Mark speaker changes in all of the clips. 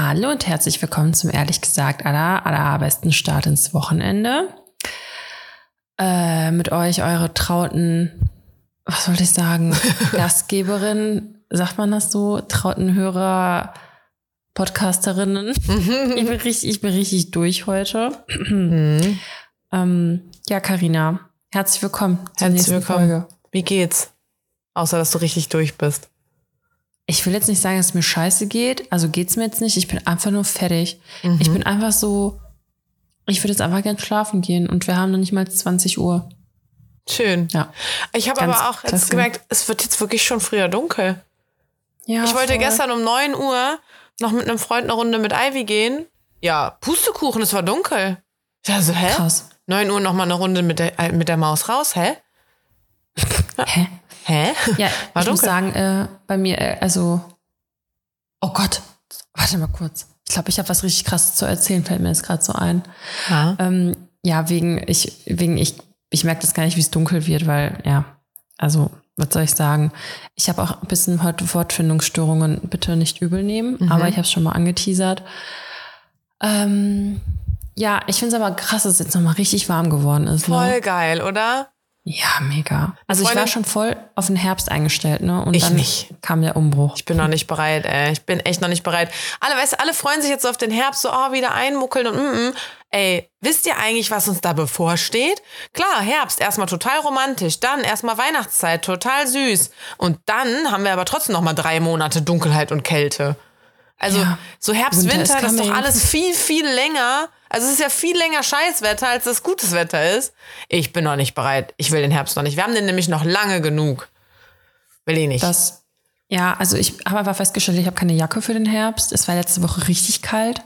Speaker 1: Hallo und herzlich willkommen zum ehrlich gesagt aller, allerbesten Start ins Wochenende. Äh, mit euch eure trauten, was wollte ich sagen, Gastgeberin, sagt man das so, trauten Hörer, Podcasterinnen. ich, bin richtig, ich bin richtig durch heute.
Speaker 2: Mhm.
Speaker 1: ähm, ja, Karina, herzlich willkommen zur
Speaker 2: Herzlich
Speaker 1: nächsten
Speaker 2: willkommen.
Speaker 1: Folge.
Speaker 2: Wie geht's? Außer, dass du richtig durch bist.
Speaker 1: Ich will jetzt nicht sagen, dass es mir scheiße geht. Also geht's mir jetzt nicht. Ich bin einfach nur fertig.
Speaker 2: Mhm.
Speaker 1: Ich bin einfach so, ich würde jetzt einfach gern schlafen gehen und wir haben noch nicht mal 20 Uhr.
Speaker 2: Schön.
Speaker 1: Ja.
Speaker 2: Ich habe aber auch jetzt
Speaker 1: klasse.
Speaker 2: gemerkt, es wird jetzt wirklich schon früher dunkel.
Speaker 1: ja
Speaker 2: ich wollte
Speaker 1: voll.
Speaker 2: gestern um 9 Uhr noch mit einem Freund eine Runde mit Ivy gehen. Ja, Pustekuchen, es war dunkel. Ja, so, hä?
Speaker 1: Krass.
Speaker 2: 9 Uhr noch mal eine Runde mit der, mit der Maus raus, hä?
Speaker 1: Hä?
Speaker 2: Hä?
Speaker 1: Ja,
Speaker 2: War
Speaker 1: ich muss
Speaker 2: dunkel.
Speaker 1: sagen, äh, bei mir, äh, also, oh Gott, warte mal kurz. Ich glaube, ich habe was richtig krasses zu erzählen, fällt mir jetzt gerade so ein.
Speaker 2: Ja.
Speaker 1: Ähm, ja, wegen, ich, wegen, ich, ich merke das gar nicht, wie es dunkel wird, weil, ja, also, was soll ich sagen? Ich habe auch ein bisschen heute Wortfindungsstörungen, bitte nicht übel nehmen,
Speaker 2: Mhm.
Speaker 1: aber ich habe es schon mal angeteasert. Ähm, ja, ich finde es aber krass, dass es jetzt nochmal richtig warm geworden ist.
Speaker 2: Voll
Speaker 1: Ne?
Speaker 2: geil, oder?
Speaker 1: Ja, mega. Also ich
Speaker 2: Freundin-
Speaker 1: war schon voll auf den Herbst eingestellt, ne? Und
Speaker 2: Ich
Speaker 1: dann
Speaker 2: nicht.
Speaker 1: kam der Umbruch.
Speaker 2: Ich bin noch nicht bereit, ey. Ich bin echt noch nicht bereit. Alle, weißt du, alle freuen sich jetzt auf den Herbst, so, oh, wieder einmuckeln und mm, mm. Ey, wisst ihr eigentlich, was uns da bevorsteht? Klar, Herbst, erstmal total romantisch, dann erstmal Weihnachtszeit, total süß. Und dann haben wir aber trotzdem noch mal drei Monate Dunkelheit und Kälte. Also,
Speaker 1: Ja.
Speaker 2: so Herbst,
Speaker 1: Winter
Speaker 2: Winter, das ist doch alles viel, viel länger. Also, es ist ja viel länger Scheißwetter, als das gutes Wetter ist. Ich bin noch nicht bereit. Ich will den Herbst noch nicht. Wir haben den nämlich noch lange genug. Will ich nicht.
Speaker 1: Das, ja, also ich habe einfach festgestellt, ich habe keine Jacke für den Herbst. Es war letzte Woche richtig kalt.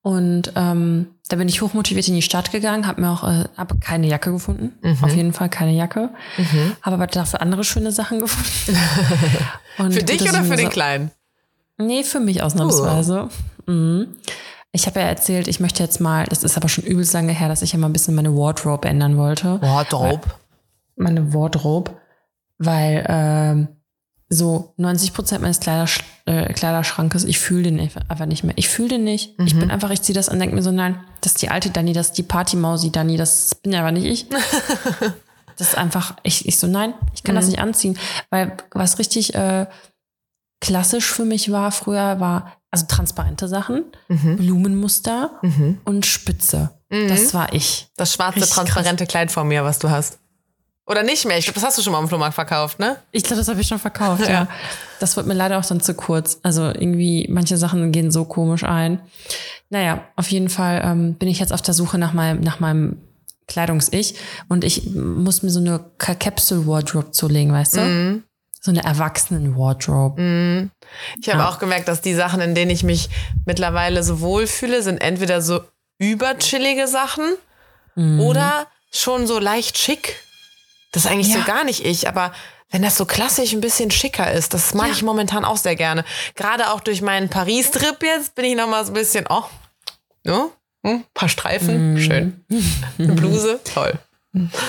Speaker 1: Und ähm, da bin ich hochmotiviert in die Stadt gegangen, habe mir auch äh, hab keine Jacke gefunden.
Speaker 2: Mhm.
Speaker 1: Auf jeden Fall keine Jacke. Habe aber dafür andere schöne Sachen gefunden. Und
Speaker 2: für dich oder für
Speaker 1: mir
Speaker 2: den
Speaker 1: so-
Speaker 2: Kleinen?
Speaker 1: Nee, für mich ausnahmsweise. Mhm. Ich habe ja erzählt, ich möchte jetzt mal, das ist aber schon übelst lange her, dass ich ja mal ein bisschen meine Wardrobe ändern wollte.
Speaker 2: Wardrobe.
Speaker 1: Meine Wardrobe, weil ähm, so 90 Prozent meines Kleidersch äh, Kleiderschrankes, ich fühle den einfach nicht mehr. Ich fühle den nicht. Ich bin einfach, ich ziehe das an, denke mir so, nein, das ist die alte Dani, das ist die Partymausi Dani, das bin ja aber nicht ich. das ist einfach, ich, ich so, nein, ich kann das nicht anziehen. Weil was richtig äh, klassisch für mich war früher, war also transparente Sachen, Blumenmuster und Spitze. Das war ich.
Speaker 2: Das schwarze,
Speaker 1: Richtig
Speaker 2: transparente Kleid von mir, was du hast. Oder nicht mehr. Ich glaube, das hast du schon mal am Flohmarkt verkauft, ne?
Speaker 1: Ich glaube, das habe ich schon verkauft, ja.
Speaker 2: Ja.
Speaker 1: Das wird mir leider auch dann zu kurz. Also irgendwie, manche Sachen gehen so komisch ein. Naja, auf jeden Fall ähm, bin ich jetzt auf der Suche nach meinem, nach meinem Kleidungs-Ich und ich muss mir so eine Capsule Wardrobe zulegen, weißt du? So eine Erwachsenen-Wardrobe.
Speaker 2: Ich habe
Speaker 1: Ja.
Speaker 2: auch gemerkt, dass die Sachen, in denen ich mich mittlerweile so wohlfühle, sind entweder so überchillige Sachen
Speaker 1: Mhm.
Speaker 2: oder schon so leicht schick. Das ist eigentlich
Speaker 1: Ja.
Speaker 2: so gar nicht ich, aber wenn das so klassisch ein bisschen schicker ist, das mag
Speaker 1: Ja.
Speaker 2: ich momentan auch sehr gerne. Gerade auch durch meinen Paris-Trip jetzt bin ich noch mal so ein bisschen, oh, ne? Hm, paar Streifen,
Speaker 1: Mhm.
Speaker 2: schön. Eine Bluse, toll.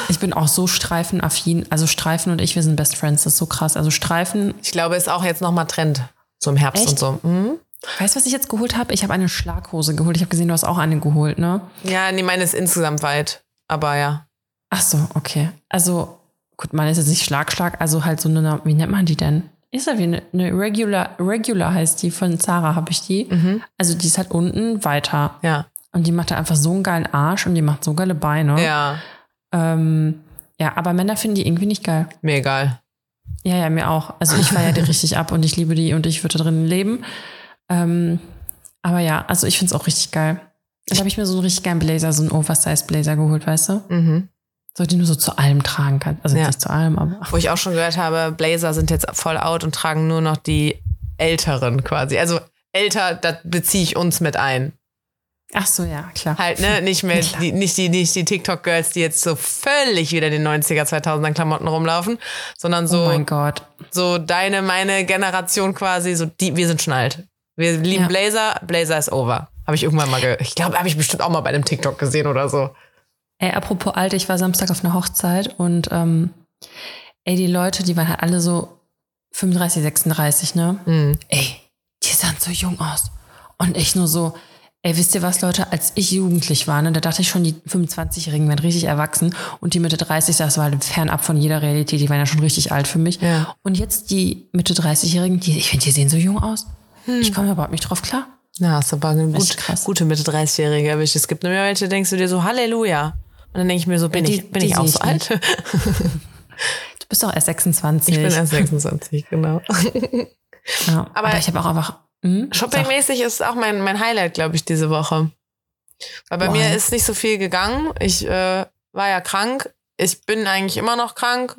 Speaker 1: Ich bin auch so streifenaffin. Also Streifen und ich, wir sind Best Friends. Das ist so krass. Also Streifen,
Speaker 2: Ich glaube, ist auch jetzt noch mal Trend. So im Herbst
Speaker 1: Echt?
Speaker 2: und so. Mhm.
Speaker 1: weißt du, was ich jetzt geholt habe? Ich habe eine Schlaghose geholt. Ich habe gesehen, du hast auch eine geholt, ne?
Speaker 2: Ja, nee, meine ist insgesamt weit. Aber ja.
Speaker 1: Ach so, okay. Also, gut, meine ist jetzt nicht Schlag, Schlag, also halt so eine, wie nennt man die denn? Ist ja wie eine, eine Regular, Regular heißt die, von Zara habe ich die. Also die ist halt unten weiter.
Speaker 2: Ja.
Speaker 1: Und die macht da einfach so einen geilen Arsch und die macht so geile Beine.
Speaker 2: Ja.
Speaker 1: Ähm, ja, aber Männer finden die irgendwie nicht geil.
Speaker 2: Mir egal.
Speaker 1: Ja, ja, mir auch. Also ich feiere die richtig ab und ich liebe die und ich würde da drin leben. Ähm, aber ja, also ich finde es auch richtig geil. Da habe ich mir so einen richtig geilen Blazer, so einen Oversize Blazer geholt, weißt du?
Speaker 2: Mhm.
Speaker 1: So, die du so zu allem tragen kannst. Also
Speaker 2: Ja.
Speaker 1: nicht zu allem, aber.
Speaker 2: Wo ich auch schon gehört habe, Blazer sind jetzt voll out und tragen nur noch die Älteren quasi. Also älter, da beziehe ich uns mit ein.
Speaker 1: Ach so, ja, klar.
Speaker 2: Halt, ne? Nicht mehr,
Speaker 1: Klar.
Speaker 2: die, nicht die, nicht die TikTok-Girls, die jetzt so völlig wieder in den 90er, 2000er Klamotten rumlaufen, sondern so,
Speaker 1: oh mein Gott.
Speaker 2: so deine, meine Generation quasi, so die, wir sind schon alt. Wir lieben
Speaker 1: Ja.
Speaker 2: Blazer, Blazer ist over. Habe ich irgendwann mal gehört. Ich glaube, habe ich bestimmt auch mal bei einem TikTok gesehen oder so.
Speaker 1: Ey, apropos alt, ich war Samstag auf einer Hochzeit und ähm, ey, die Leute, die waren halt alle so 35, 36, ne?
Speaker 2: Mhm.
Speaker 1: Ey, die sahen so jung aus. Und ich nur so, ey, wisst ihr was, Leute, als ich jugendlich war, ne, da dachte ich schon, die 25-Jährigen werden richtig erwachsen und die Mitte 30, das war halt fernab von jeder Realität, die waren ja schon richtig alt für mich.
Speaker 2: Ja.
Speaker 1: Und jetzt die Mitte 30-Jährigen, die, ich finde, die sehen so jung aus. Ich komme überhaupt nicht drauf klar.
Speaker 2: Na, hast aber eine gut, gute Mitte 30-Jährige erwischt. Es gibt nämlich welche, denkst du dir so, Halleluja. Und dann denke ich mir so, bin
Speaker 1: Die-
Speaker 2: ich, bin ich auch so alt?
Speaker 1: Du bist doch erst 26.
Speaker 2: Ich bin erst 26, genau.
Speaker 1: ja,
Speaker 2: aber-
Speaker 1: aber, ich habe auch einfach. Hm,
Speaker 2: Shoppingmäßig ist auch mein, mein Highlight, glaube ich, diese Woche. Weil bei
Speaker 1: Why?
Speaker 2: mir ist nicht so viel gegangen. Ich äh, war ja krank. Ich bin eigentlich immer noch krank.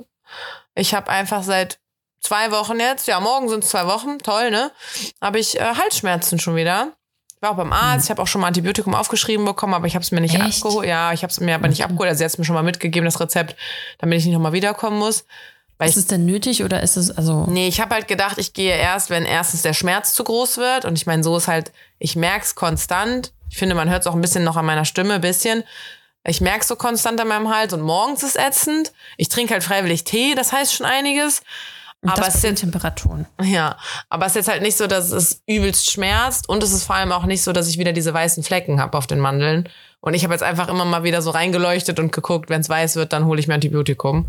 Speaker 2: Ich habe einfach seit zwei Wochen jetzt, ja, morgen sind es zwei Wochen, toll, ne? Habe ich äh, Halsschmerzen schon wieder. Ich war auch beim Arzt, ich habe auch schon mal Antibiotikum aufgeschrieben bekommen, aber ich habe es mir nicht.
Speaker 1: Echt?
Speaker 2: abgeholt. Ja, ich habe es mir aber nicht abgeholt. Also sie hat es mir schon mal mitgegeben, das Rezept, damit ich nicht nochmal wiederkommen muss.
Speaker 1: Ist es denn nötig oder ist es, also.
Speaker 2: Nee, ich habe halt gedacht, ich gehe erst, wenn erstens der Schmerz zu groß wird. Und ich meine, so ist halt, ich merk's konstant. Ich finde, man hört es auch ein bisschen noch an meiner Stimme, ein bisschen. Ich merk's so konstant an meinem Hals und morgens ist ätzend. Ich trinke halt freiwillig Tee, das heißt schon einiges.
Speaker 1: Aber
Speaker 2: Aber
Speaker 1: das
Speaker 2: es ist
Speaker 1: sind Temperaturen.
Speaker 2: ja, aber es ist jetzt halt nicht so, dass es übelst schmerzt und es ist vor allem auch nicht so, dass ich wieder diese weißen Flecken habe auf den Mandeln. Und ich habe jetzt einfach immer mal wieder so reingeleuchtet und geguckt, wenn es weiß wird, dann hole ich mir Antibiotikum.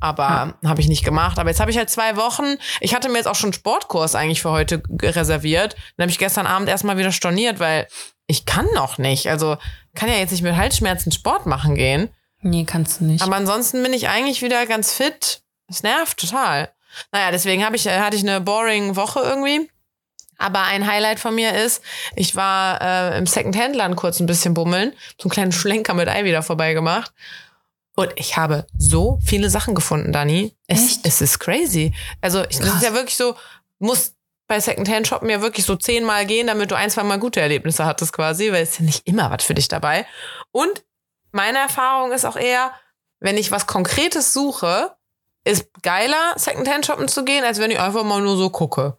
Speaker 2: Aber habe ich nicht gemacht. Aber jetzt habe ich halt zwei Wochen. Ich hatte mir jetzt auch schon einen Sportkurs eigentlich für heute reserviert. Dann habe ich gestern Abend erstmal wieder storniert, weil ich kann noch nicht. Also kann ja jetzt nicht mit Halsschmerzen Sport machen gehen.
Speaker 1: Nee, kannst du nicht.
Speaker 2: Aber ansonsten bin ich eigentlich wieder ganz fit. Es nervt total. Naja, deswegen hab ich, hatte ich eine boring Woche irgendwie. Aber ein Highlight von mir ist, ich war äh, im Second-Hand-Laden kurz ein bisschen bummeln, so einen kleinen Schlenker mit Ei wieder vorbeigemacht. Und ich habe so viele Sachen gefunden, Dani. Es,
Speaker 1: Echt?
Speaker 2: es ist crazy. Also, ich, das ist ja wirklich so, muss bei Second-Hand-Shoppen ja wirklich so zehnmal gehen, damit du ein, zwei Mal gute Erlebnisse hattest quasi, weil es ist ja nicht immer was für dich dabei. Und meine Erfahrung ist auch eher, wenn ich was Konkretes suche, ist geiler, Secondhand shoppen zu gehen, als wenn ich einfach mal nur so gucke.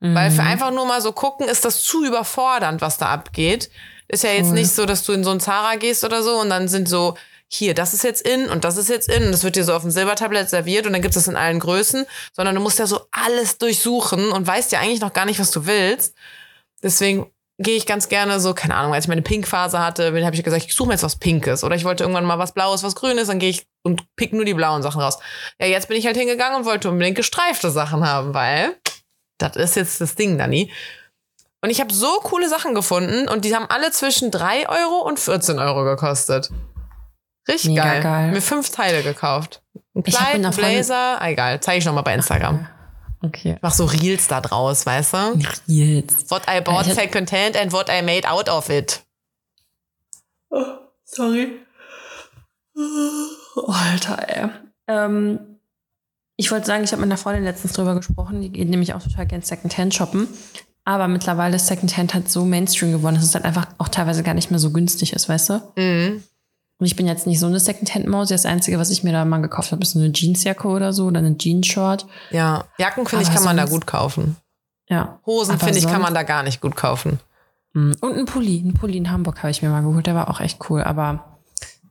Speaker 2: Weil für
Speaker 1: Mhm.
Speaker 2: einfach nur mal so gucken, ist das zu überfordernd, was da abgeht. Ist ja jetzt
Speaker 1: Voll.
Speaker 2: nicht so, dass du in so ein Zara gehst oder so und dann sind so, hier, das ist jetzt in und das ist jetzt in und das wird dir so auf dem Silbertablett serviert und dann gibt es das in allen Größen, sondern du musst ja so alles durchsuchen und weißt ja eigentlich noch gar nicht, was du willst. Deswegen gehe ich ganz gerne so, keine Ahnung, als ich meine Pink-Phase hatte, habe ich gesagt, ich suche mir jetzt was Pinkes. Oder ich wollte irgendwann mal was Blaues, was Grünes, dann gehe ich und pick nur die blauen Sachen raus. Ja, jetzt bin ich halt hingegangen und wollte unbedingt gestreifte Sachen haben, weil das ist jetzt das Ding, Dani. Und ich habe so coole Sachen gefunden und die haben alle zwischen 3 Euro und 14 Euro gekostet. Richtig
Speaker 1: Mega
Speaker 2: geil.
Speaker 1: geil.
Speaker 2: Mir fünf Teile gekauft. Ein Kleid, ein Blazer, ah, egal, zeige ich noch mal bei Instagram.
Speaker 1: Okay.
Speaker 2: Ich mach so Reels da draus, weißt du?
Speaker 1: Jetzt.
Speaker 2: What I bought
Speaker 1: Ich hab-
Speaker 2: second hand and what I made out of it.
Speaker 1: sorry. Oh, Alter, ey. Ähm, ich wollte sagen, ich habe mit einer Freundin letztens drüber gesprochen, die geht nämlich auch total gern Secondhand shoppen. Aber mittlerweile ist Secondhand halt so Mainstream geworden, dass es halt einfach auch teilweise gar nicht mehr so günstig ist, weißt du?
Speaker 2: Mhm.
Speaker 1: Und ich bin jetzt nicht so eine Secondhand-Maus. Das Einzige, was ich mir da mal gekauft habe, ist so eine Jeansjacke oder so oder eine Jeansshort.
Speaker 2: Ja, Jacken finde ich kann man da gut kaufen.
Speaker 1: Ja.
Speaker 2: Hosen finde ich kann man da gar nicht gut kaufen.
Speaker 1: Mm, Und ein Pulli. Ein Pulli in Hamburg habe ich mir mal geholt. Der war auch echt cool. Aber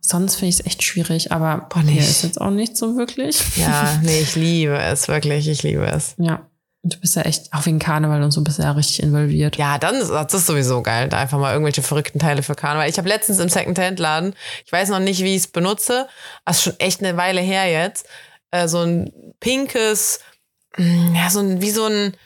Speaker 1: sonst finde ich es echt schwierig. Aber
Speaker 2: Boah, nee.
Speaker 1: hier ist jetzt auch nicht so wirklich.
Speaker 2: Ja, nee, ich liebe es wirklich, ich liebe es.
Speaker 1: Ja. Du bist ja echt, auch wegen Karneval und so, bist ja richtig involviert.
Speaker 2: Ja, dann ist das sowieso geil, da einfach mal irgendwelche verrückten Teile für Karneval. Ich habe letztens im Secondhand-Laden, ich weiß noch nicht, wie ich es benutze, es ist schon echt eine Weile her jetzt, äh, so ein pinkes, mm, ja, so ein, wie so ein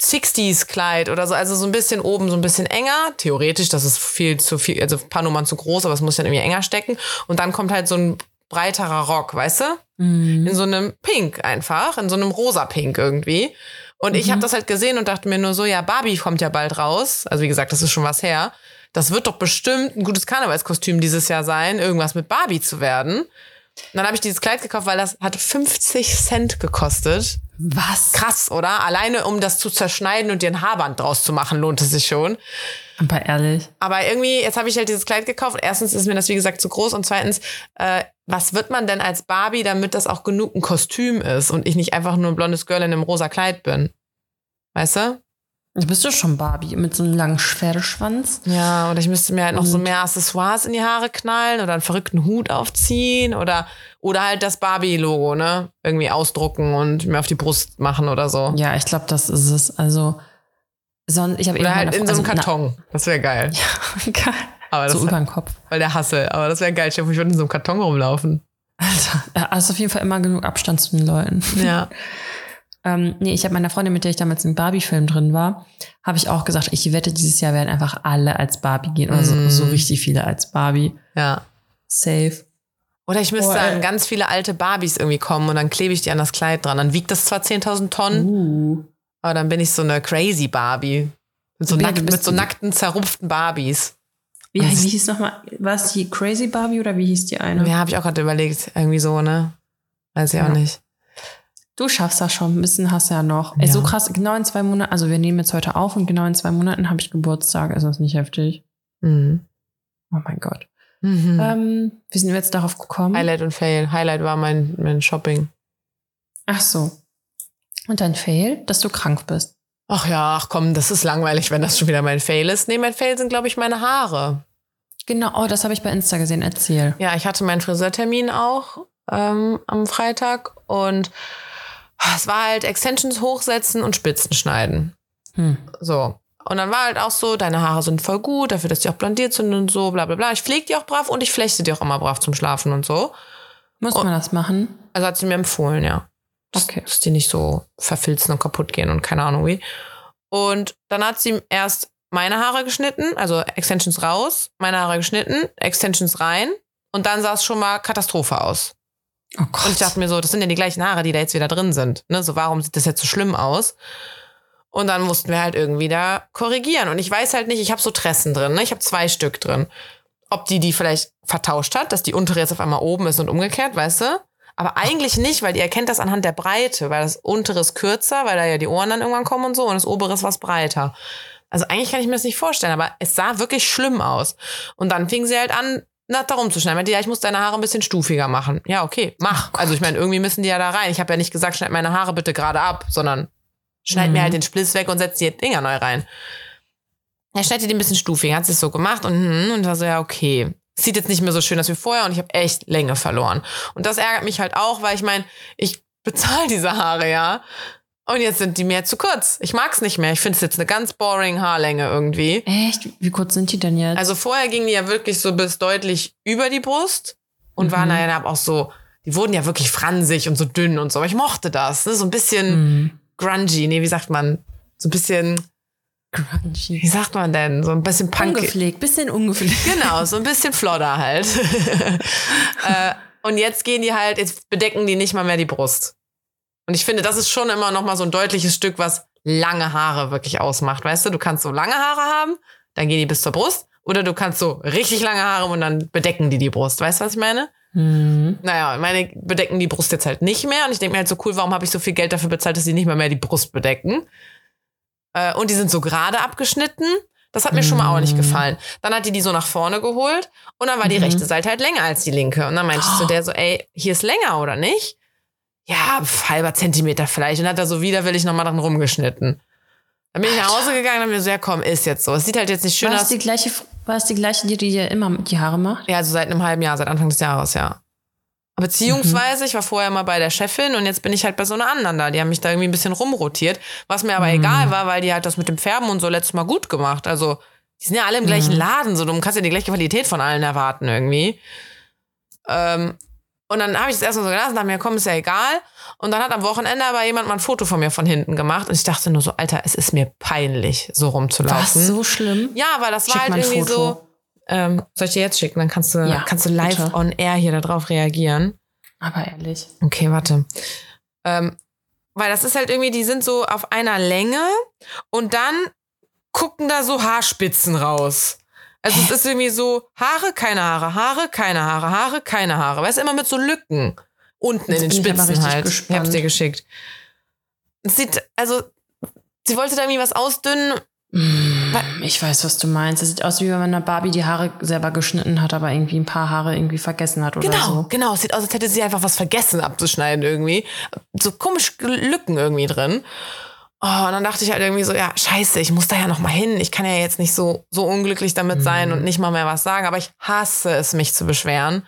Speaker 2: 60s-Kleid oder so, also so ein bisschen oben, so ein bisschen enger. Theoretisch, das ist viel zu viel, also ein paar Nummern zu groß, aber es muss dann irgendwie enger stecken. Und dann kommt halt so ein breiterer Rock, weißt du?
Speaker 1: Mhm.
Speaker 2: in so einem Pink einfach, in so einem rosa Pink irgendwie. Und ich habe das halt gesehen und dachte mir nur so, ja, Barbie kommt ja bald raus. Also wie gesagt, das ist schon was her. Das wird doch bestimmt ein gutes Karnevalskostüm dieses Jahr sein, irgendwas mit Barbie zu werden. Und dann habe ich dieses Kleid gekauft, weil das hat 50 Cent gekostet.
Speaker 1: Was?
Speaker 2: Krass, oder? Alleine um das zu zerschneiden und dir ein Haarband draus zu machen, lohnt es sich schon.
Speaker 1: Aber ehrlich.
Speaker 2: Aber irgendwie, jetzt habe ich halt dieses Kleid gekauft. Erstens ist mir das, wie gesagt, zu groß. Und zweitens, äh, was wird man denn als Barbie, damit das auch genug ein Kostüm ist und ich nicht einfach nur ein blondes Girl in einem rosa Kleid bin? Weißt du?
Speaker 1: Du bist doch schon Barbie mit so einem langen Pferdeschwanz.
Speaker 2: Ja, oder ich müsste mir halt noch so
Speaker 1: Und-
Speaker 2: mehr Accessoires in die Haare knallen oder einen verrückten Hut aufziehen oder, oder halt das Barbie-Logo, ne? Irgendwie ausdrucken und mir auf die Brust machen oder so.
Speaker 1: Ja, ich glaube, das ist es. Also, Sonst, ich habe eben
Speaker 2: halt in so einem
Speaker 1: also,
Speaker 2: Karton. Das wäre geil.
Speaker 1: Na, geil.
Speaker 2: Aber das
Speaker 1: so über den Kopf.
Speaker 2: weil der Hassel. Aber das wäre geil. Stell dir Ich würde in so einem Karton rumlaufen.
Speaker 1: Alter, da hast auf jeden Fall immer genug Abstand zu den Leuten.
Speaker 2: Ja.
Speaker 1: Ähm, nee, ich habe meiner Freundin, mit der ich damals im Barbie-Film drin war, habe ich auch gesagt, ich wette, dieses Jahr werden einfach alle als Barbie gehen. Oder
Speaker 2: Mm.
Speaker 1: so, so richtig viele als Barbie.
Speaker 2: Ja.
Speaker 1: Safe.
Speaker 2: Oder ich müsste
Speaker 1: Oh,
Speaker 2: sagen,
Speaker 1: ey.
Speaker 2: ganz viele alte Barbies irgendwie kommen und dann klebe ich die an das Kleid dran. Dann wiegt das zwar 10.000 Tonnen,
Speaker 1: Uh.
Speaker 2: Aber dann bin ich so eine crazy Barbie. Mit so, nackt, mit so nackten, zerrupften Barbies.
Speaker 1: Wie, wie hieß nochmal, war es die Crazy Barbie oder wie hieß die eine?
Speaker 2: Ja, habe ich auch gerade überlegt. Irgendwie so, ne? Weiß ich
Speaker 1: Ja.
Speaker 2: auch nicht.
Speaker 1: Du schaffst das schon, ein bisschen hast du ja noch. Ey,
Speaker 2: Ja.
Speaker 1: so krass, genau in zwei Monaten, also wir nehmen jetzt heute auf und genau in zwei Monaten habe ich Geburtstag. Ist das nicht heftig?
Speaker 2: Mhm.
Speaker 1: Oh mein Gott.
Speaker 2: Mhm.
Speaker 1: Ähm, wie sind wir jetzt darauf gekommen?
Speaker 2: Highlight und Fail. Highlight war mein, mein Shopping.
Speaker 1: Ach so. Und dein Fail, dass du krank bist.
Speaker 2: Ach ja, ach komm, das ist langweilig, wenn das schon wieder mein Fail ist. Nee, mein Fail sind, glaube ich, meine Haare.
Speaker 1: Genau, oh, das habe ich bei Insta gesehen. Erzähl.
Speaker 2: Ja, ich hatte meinen Friseurtermin auch ähm, am Freitag und es war halt Extensions hochsetzen und Spitzen schneiden.
Speaker 1: Hm.
Speaker 2: So. Und dann war halt auch so, deine Haare sind voll gut, dafür, dass die auch blondiert sind und so, bla bla bla. Ich pflege die auch brav und ich flechte die auch immer brav zum Schlafen und so.
Speaker 1: Muss
Speaker 2: Oh.
Speaker 1: man das machen?
Speaker 2: Also hat sie mir empfohlen, ja. Dass,
Speaker 1: Okay.
Speaker 2: dass die nicht so verfilzen und kaputt gehen und keine Ahnung wie. Und dann hat sie erst meine Haare geschnitten, also Extensions raus, meine Haare geschnitten, Extensions rein und dann sah es schon mal Katastrophe aus.
Speaker 1: Oh Gott.
Speaker 2: Und ich dachte mir so, das sind ja die gleichen Haare, die da jetzt wieder drin sind. Ne? So, warum sieht das jetzt so schlimm aus? Und dann mussten wir halt irgendwie da korrigieren. Und ich weiß halt nicht, ich habe so Tressen drin. Ne? Ich habe zwei Stück drin. Ob die die vielleicht vertauscht hat, dass die untere jetzt auf einmal oben ist und umgekehrt, weißt du? Aber eigentlich nicht, weil die erkennt das anhand der Breite, weil das untere ist kürzer, weil da ja die Ohren dann irgendwann kommen und so und das obere ist was breiter. Also eigentlich kann ich mir das nicht vorstellen, aber es sah wirklich schlimm aus. Und dann fing sie halt an, na, da rumzuschneiden. Meinte, ja, ich muss deine Haare ein bisschen stufiger machen. Ja, okay, mach. also ich meine, irgendwie müssen die ja da rein. Ich habe ja nicht gesagt, schneid meine Haare bitte gerade ab, sondern schneid
Speaker 1: Mhm.
Speaker 2: mir halt den Spliss weg und setz die Dinger neu rein. Er schneidet die ein bisschen stufiger, hat sich so gemacht und, hm, und war so, ja, okay. Sieht jetzt nicht mehr so schön aus wie vorher und ich habe echt Länge verloren. Und das ärgert mich halt auch, weil ich meine, ich bezahle diese Haare ja. Und jetzt sind die mir zu kurz. Ich mag's nicht mehr. Ich finde es jetzt eine ganz boring Haarlänge irgendwie.
Speaker 1: Echt? Wie kurz sind die denn jetzt?
Speaker 2: Also vorher gingen die ja wirklich so bis deutlich über die Brust und waren
Speaker 1: Mhm.
Speaker 2: dann auch so, die wurden ja wirklich fransig und so dünn und so. Aber ich mochte das. Ne? So ein bisschen
Speaker 1: hm.
Speaker 2: grungy. Nee, wie sagt man? So ein bisschen, wie
Speaker 1: Crunchy.
Speaker 2: sagt man denn? So ein bisschen punk.
Speaker 1: Ungepflegt, bisschen ungepflegt.
Speaker 2: Genau, so ein bisschen flodder halt. äh, und jetzt gehen die halt, jetzt bedecken die nicht mal mehr die Brust. Und ich finde, das ist schon immer noch mal so ein deutliches Stück, was lange Haare wirklich ausmacht. Weißt du, du kannst so lange Haare haben, dann gehen die bis zur Brust. Oder du kannst so richtig lange Haare haben und dann bedecken die die Brust. Weißt du, was ich meine?
Speaker 1: Hm.
Speaker 2: Naja, meine bedecken die Brust jetzt halt nicht mehr. Und ich denke mir halt so cool, warum habe ich so viel Geld dafür bezahlt, dass sie nicht mal mehr die Brust bedecken? Äh, und die sind so gerade abgeschnitten. Das hat mir schon mal auch nicht
Speaker 1: Mhm.
Speaker 2: gefallen. Dann hat die die so nach vorne geholt und dann war die
Speaker 1: Mhm.
Speaker 2: rechte Seite halt länger als die linke. Und dann meinte ich zu der so, ey, hier ist länger oder nicht? Ja, halber Zentimeter vielleicht. Und hat er so widerwillig nochmal dran rumgeschnitten. Dann bin ich nach Hause gegangen und hab mir so, ja komm, ist jetzt so. Es sieht halt jetzt nicht schön
Speaker 1: War es
Speaker 2: aus.
Speaker 1: die gleiche, war es die gleiche, die dir immer die Haare macht?
Speaker 2: Ja, also seit einem halben Jahr, seit Anfang des Jahres, ja. Beziehungsweise, ich war vorher mal bei der Chefin und jetzt bin ich halt bei so einer anderen da. Die haben mich da irgendwie ein bisschen rumrotiert, was mir aber egal war, weil die halt das mit dem Färben und so letztes Mal gut gemacht. Also, die sind ja alle im gleichen Laden, so du kannst ja die gleiche Qualität von allen erwarten irgendwie. Ähm, und dann habe ich das erstmal so gelassen, dachte mir, komm, ist ja egal. Und dann hat am Wochenende aber jemand mal ein Foto von mir von hinten gemacht und ich dachte nur so, Alter, es ist mir peinlich, so rumzulaufen.
Speaker 1: Was so schlimm?
Speaker 2: Ja, weil das war
Speaker 1: Schick
Speaker 2: halt
Speaker 1: mal ein
Speaker 2: irgendwie
Speaker 1: Foto.
Speaker 2: so. Ähm, soll ich dir jetzt schicken? Dann kannst du,
Speaker 1: Ja,
Speaker 2: kannst du live
Speaker 1: bitte.
Speaker 2: on air hier darauf reagieren.
Speaker 1: Aber ehrlich.
Speaker 2: Okay, warte. Ähm, weil das ist halt irgendwie, die sind so auf einer Länge und dann gucken da so Haarspitzen raus. Also es ist irgendwie so Haare, keine Haare, Haare, keine Haare, Haare, keine Haare. Weißt du, immer mit so Lücken. Unten
Speaker 1: Jetzt
Speaker 2: in den
Speaker 1: ich
Speaker 2: Spitzen halt. Ich
Speaker 1: gespannt.
Speaker 2: hab's dir geschickt. Es sieht, also, sie wollte da irgendwie was ausdünnen.
Speaker 1: Mm, Ich weiß, was du meinst. Es sieht aus, wie wenn man einer Barbie die Haare selber geschnitten hat, aber irgendwie ein paar Haare irgendwie vergessen hat oder
Speaker 2: Genau,
Speaker 1: so.
Speaker 2: genau. Es sieht aus, als hätte sie einfach was vergessen abzuschneiden irgendwie. So komisch Lücken irgendwie drin. Oh, und dann dachte ich halt irgendwie so, ja, scheiße, ich muss da ja noch mal hin. Ich kann ja jetzt nicht so, so unglücklich damit sein und nicht mal mehr was sagen. Aber ich hasse es, mich zu beschweren.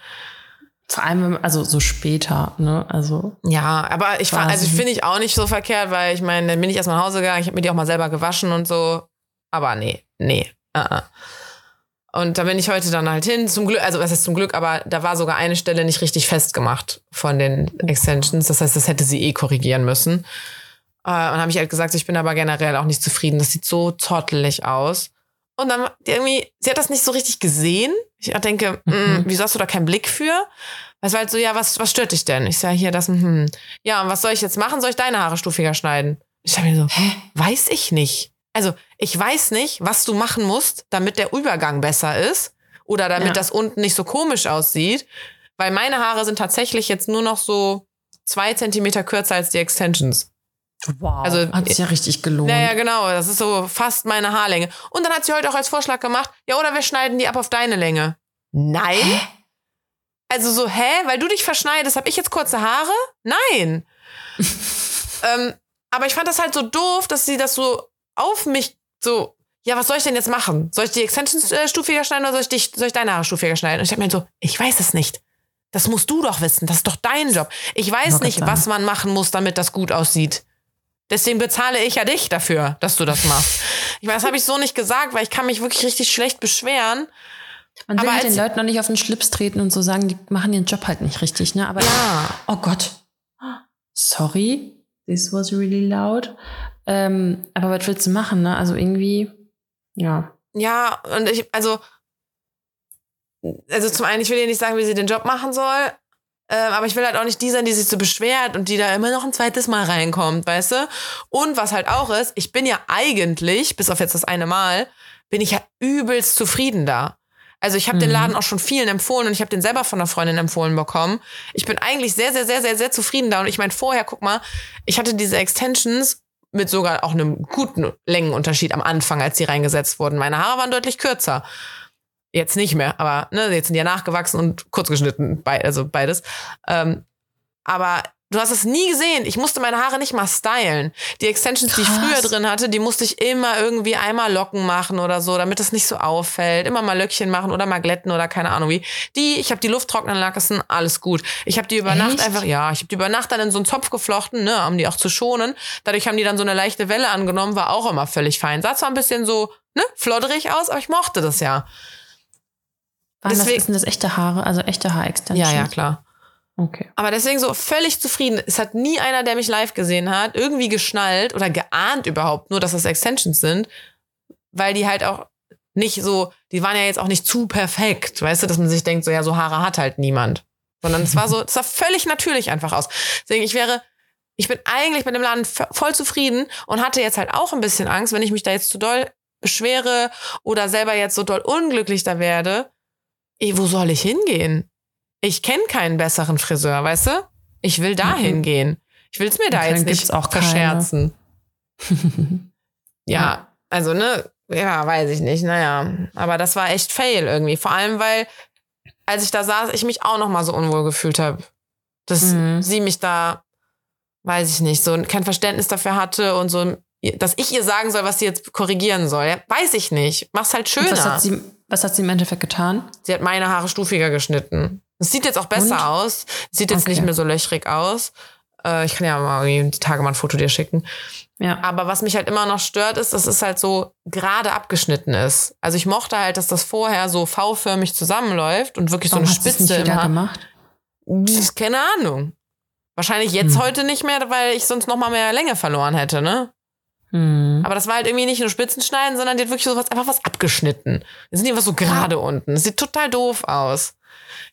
Speaker 1: Vor allem, wenn- also so später, ne? Also.
Speaker 2: Ja, aber ich fand, also finde ich auch nicht so verkehrt, weil ich meine, dann bin ich erstmal nach Hause gegangen, ich habe mir die auch mal selber gewaschen und so. Aber nee, nee. Uh -uh. Und da bin ich heute dann halt hin, zum Glück, also was ist zum Glück, aber da war sogar eine Stelle nicht richtig festgemacht von den Extensions. Das heißt, das hätte sie eh korrigieren müssen. Äh, und habe ich halt gesagt, ich bin aber generell auch nicht zufrieden. Das sieht so zottelig aus. Und dann irgendwie, sie hat das nicht so richtig gesehen. Ich denke, mm, mhm. wieso hast du da keinen Blick für? Es war halt so, ja, was, was stört dich denn? Ich sage hier das, hm. Ja, und was soll ich jetzt machen? Soll ich deine Haare stufiger schneiden? Ich sage mir so, hä? Weiß ich nicht. Also, ich weiß nicht, was du machen musst, damit der Übergang besser ist oder damit ja. das unten nicht so komisch aussieht. Weil meine Haare sind tatsächlich jetzt nur noch so zwei Zentimeter kürzer als die Extensions.
Speaker 1: Wow. Also, hat sich ja richtig gelohnt.
Speaker 2: Naja, genau. Das ist so fast meine Haarlänge. Und dann hat sie heute auch als Vorschlag gemacht, ja, oder wir schneiden die ab auf deine Länge. Nein. Hä? Also so, hä? Weil du dich verschneidest, habe ich jetzt kurze Haare? Nein. ähm, aber ich fand das halt so doof, dass sie das so auf mich so, ja, was soll ich denn jetzt machen? Soll ich die Extensions äh, stufiger schneiden oder soll ich, dich, soll ich deine Haare stufiger schneiden? Und ich habe mir so, ich weiß es nicht. Das musst du doch wissen. Das ist doch dein Job. Ich weiß nicht, was man machen muss, damit das gut aussieht. Deswegen bezahle ich ja dich dafür, dass du das machst. Ich meine, das habe ich so nicht gesagt, weil ich kann mich wirklich richtig schlecht beschweren.
Speaker 1: Man will halt den Leuten noch nicht auf den Schlips treten und so sagen, die machen ihren Job halt nicht richtig, ne? Aber ja. oh Gott. Sorry, this was really loud. Ähm, aber was willst du machen, ne? Also irgendwie, ja.
Speaker 2: Ja, und ich, also, also zum einen, ich will dir nicht sagen, wie sie den Job machen soll, ähm, aber ich will halt auch nicht die sein, die sich so beschwert und die da immer noch ein zweites Mal reinkommt, weißt du? Und was halt auch ist, ich bin ja eigentlich, bis auf jetzt das eine Mal, bin ich ja übelst zufrieden da. Also ich habe mhm. den Laden auch schon vielen empfohlen und ich habe den selber von einer Freundin empfohlen bekommen. Ich bin eigentlich sehr, sehr, sehr, sehr, sehr zufrieden da. Und ich meine, vorher, guck mal, ich hatte diese Extensions mit sogar auch einem guten Längenunterschied am Anfang, als sie reingesetzt wurden. Meine Haare waren deutlich kürzer. Jetzt nicht mehr, aber ne, jetzt sind die ja nachgewachsen und kurz geschnitten, also beides. Ähm, aber Du hast es nie gesehen. Ich musste meine Haare nicht mal stylen. Die Extensions, Krass. die ich früher drin hatte, die musste ich immer irgendwie einmal Locken machen oder so, damit es nicht so auffällt. Immer mal Löckchen machen oder mal glätten oder keine Ahnung wie. Die, ich habe die Luft trocknen lassen, alles gut. Ich habe die über Echt? Nacht einfach, ja, ich habe die über Nacht dann in so einen Zopf geflochten, ne, um die auch zu schonen. Dadurch haben die dann so eine leichte Welle angenommen, war auch immer völlig fein. Sah zwar ein bisschen so, ne, flodderig aus, aber ich mochte das ja.
Speaker 1: Waren Deswegen, das, sind das echte Haare, also echte Haarextensions?
Speaker 2: Ja, ja, klar. Okay. Aber deswegen so völlig zufrieden. Es hat nie einer, der mich live gesehen hat, irgendwie geschnallt oder geahnt überhaupt, nur dass das Extensions sind, weil die halt auch nicht so, die waren ja jetzt auch nicht zu perfekt, weißt du, dass man sich denkt, so ja, so Haare hat halt niemand. Sondern es war so, es sah völlig natürlich einfach aus. Deswegen, ich wäre, ich bin eigentlich mit dem Laden voll zufrieden und hatte jetzt halt auch ein bisschen Angst, wenn ich mich da jetzt zu doll beschwere oder selber jetzt so doll unglücklich da werde. Ey, wo soll ich hingehen? Ich kenne keinen besseren Friseur, weißt du? Ich will dahin mhm. gehen. Ich will es mir da jetzt nicht auch verscherzen. ja, ja, also ne, ja, weiß ich nicht, naja. Aber das war echt fail irgendwie. Vor allem, weil, als ich da saß, ich mich auch noch mal so unwohl gefühlt habe. Dass mhm. sie mich da, weiß ich nicht, so kein Verständnis dafür hatte und so, dass ich ihr sagen soll, was sie jetzt korrigieren soll. Ja, weiß ich nicht. Mach's halt schöner.
Speaker 1: Was hat, sie, was hat sie im Endeffekt getan?
Speaker 2: Sie hat meine Haare stufiger geschnitten. Es sieht jetzt auch besser Und? aus. Sieht jetzt okay. nicht mehr so löchrig aus. Äh, ich kann ja mal die Tage mal ein Foto dir schicken. Ja. Aber was mich halt immer noch stört, ist, dass es halt so gerade abgeschnitten ist. Also ich mochte halt, dass das vorher so V-förmig zusammenläuft und wirklich Warum so eine Spitze
Speaker 1: das nicht immer. gemacht?
Speaker 2: Keine Ahnung. Wahrscheinlich jetzt hm. heute nicht mehr, weil ich sonst noch mal mehr Länge verloren hätte, ne? Hm. Aber das war halt irgendwie nicht nur Spitzenschneiden, sondern die hat wirklich so was, einfach was abgeschnitten. Die sind einfach so gerade unten. Das sieht total doof aus.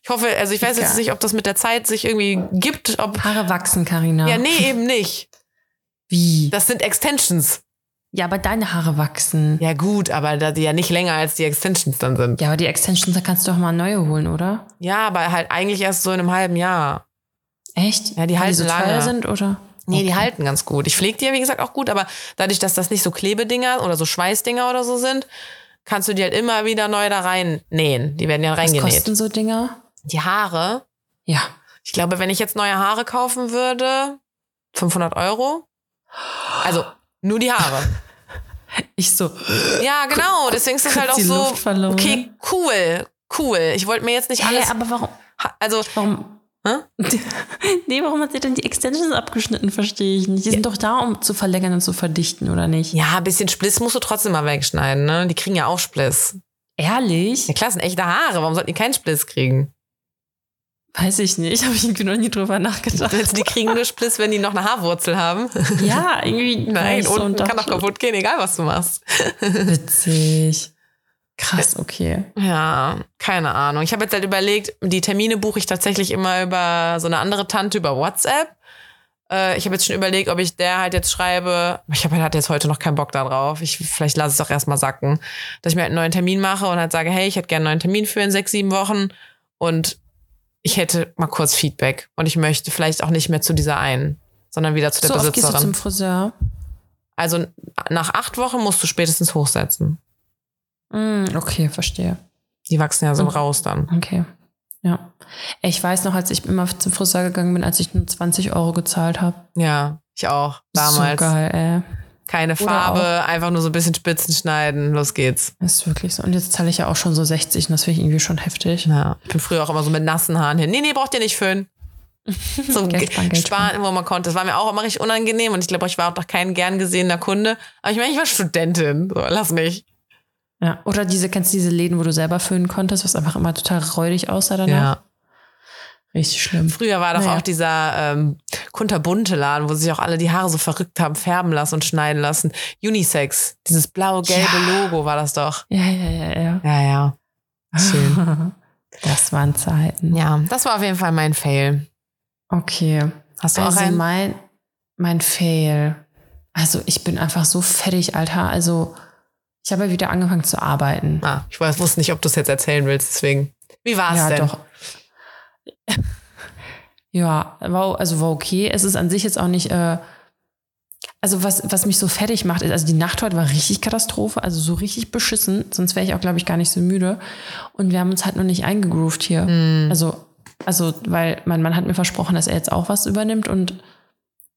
Speaker 2: Ich hoffe, also ich weiß jetzt nicht, ob das mit der Zeit sich irgendwie gibt. Ob
Speaker 1: Haare wachsen, Karina.
Speaker 2: Ja, nee, eben nicht.
Speaker 1: Wie?
Speaker 2: Das sind Extensions.
Speaker 1: Ja, aber deine Haare wachsen.
Speaker 2: Ja, gut, aber da die ja nicht länger als die Extensions dann sind.
Speaker 1: Ja, aber die Extensions, da kannst du doch mal neue holen, oder?
Speaker 2: Ja, aber halt eigentlich erst so in einem halben Jahr.
Speaker 1: Echt?
Speaker 2: Ja, die Weil halten die so lange. teuer
Speaker 1: sind, oder?
Speaker 2: Nee, okay. die halten ganz gut. Ich pflege die ja, wie gesagt, auch gut, aber dadurch, dass das nicht so Klebedinger oder so Schweißdinger oder so sind, kannst du die halt immer wieder neu da rein nähen. Die werden ja reingenäht. Was
Speaker 1: kosten so Dinger?
Speaker 2: Die Haare?
Speaker 1: Ja.
Speaker 2: Ich glaube, wenn ich jetzt neue Haare kaufen würde, 500 Euro. Also nur die Haare.
Speaker 1: Ich so.
Speaker 2: Ja, genau. Deswegen ist das halt auch so. Okay, cool, cool. Ich wollte mir jetzt nicht alles.
Speaker 1: Hey, aber warum?
Speaker 2: Also.
Speaker 1: Warum? nee, warum hat sie denn die Extensions abgeschnitten? Verstehe ich nicht. Die sind doch da, um zu verlängern und zu verdichten, oder nicht?
Speaker 2: Ja, ein bisschen Spliss musst du trotzdem mal wegschneiden, ne? Die kriegen ja auch Spliss.
Speaker 1: Ehrlich?
Speaker 2: Ja, klar, sind echte Haare. Warum sollten die keinen Spliss kriegen?
Speaker 1: Weiß ich nicht. Habe ich irgendwie noch nie drüber nachgedacht.
Speaker 2: Die kriegen nur Spliss, wenn die noch eine Haarwurzel haben.
Speaker 1: Ja, irgendwie.
Speaker 2: Nein,
Speaker 1: so und
Speaker 2: kann doch kaputt gehen, egal was du machst.
Speaker 1: Witzig. Krass, okay.
Speaker 2: Ja, keine Ahnung. Ich habe jetzt halt überlegt, die Termine buche ich tatsächlich immer über so eine andere Tante über WhatsApp. Äh, ich habe jetzt schon überlegt, ob ich der halt jetzt schreibe. Ich habe halt jetzt heute noch keinen Bock darauf. Ich, vielleicht lasse es doch erstmal sacken. Dass ich mir halt einen neuen Termin mache und halt sage, hey, ich hätte gerne einen neuen Termin für in sechs, sieben Wochen. Und ich hätte mal kurz Feedback. Und ich möchte vielleicht auch nicht mehr zu dieser einen, sondern wieder zu der
Speaker 1: so oft
Speaker 2: Besitzerin.
Speaker 1: gehst du zum Friseur?
Speaker 2: Also nach acht Wochen musst du spätestens hochsetzen.
Speaker 1: Mm, okay, verstehe.
Speaker 2: Die wachsen ja so
Speaker 1: Mhm.
Speaker 2: raus dann.
Speaker 1: Okay. Ja. Ich weiß noch, als ich immer zum Friseur gegangen bin, als ich nur 20 Euro gezahlt habe.
Speaker 2: Ja, ich auch. Damals.
Speaker 1: So geil, ey.
Speaker 2: Keine Farbe, einfach nur so ein bisschen Spitzen schneiden. Los geht's.
Speaker 1: Das ist wirklich so. Und jetzt zahle ich ja auch schon so 60 und das finde ich irgendwie schon heftig.
Speaker 2: Ja. Ich bin früher auch immer so mit nassen Haaren hin. Nee, nee, braucht ihr nicht föhnen. So
Speaker 1: Geld sparen, Geld
Speaker 2: sparen, wo man konnte. Das war mir auch immer richtig unangenehm und ich glaube, ich war auch doch kein gern gesehener Kunde. Aber ich meine, ich war Studentin. So, lass mich.
Speaker 1: Ja. Oder diese, kennst du diese Läden, wo du selber föhnen konntest, was einfach immer total räudig aussah danach?
Speaker 2: Ja.
Speaker 1: Richtig schlimm.
Speaker 2: Früher war doch
Speaker 1: Naja.
Speaker 2: auch dieser ähm, kunterbunte Laden, wo sich auch alle die Haare so verrückt haben, färben lassen und schneiden lassen. Unisex. Dieses blau-gelbe
Speaker 1: Ja.
Speaker 2: Logo war das doch.
Speaker 1: Ja, ja, ja, ja.
Speaker 2: Ja, ja. Schön.
Speaker 1: Das waren Zeiten.
Speaker 2: Ja, das war auf jeden Fall mein Fail.
Speaker 1: Okay.
Speaker 2: Hast du
Speaker 1: Also
Speaker 2: auch einen?
Speaker 1: mein, mein Fail. Also ich bin einfach so fertig, Alter. Also ich habe ja wieder angefangen zu arbeiten.
Speaker 2: Ah, ich weiß, wusste nicht, ob du es jetzt erzählen willst, deswegen. Wie war es
Speaker 1: ja,
Speaker 2: denn?
Speaker 1: doch. ja, war, also war okay. Es ist an sich jetzt auch nicht. Äh, also was, was mich so fertig macht, ist, also die Nacht heute war richtig Katastrophe, also so richtig beschissen. Sonst wäre ich auch, glaube ich, gar nicht so müde. Und wir haben uns halt noch nicht eingegroovt hier.
Speaker 2: Hm.
Speaker 1: Also, also, weil mein Mann hat mir versprochen, dass er jetzt auch was übernimmt und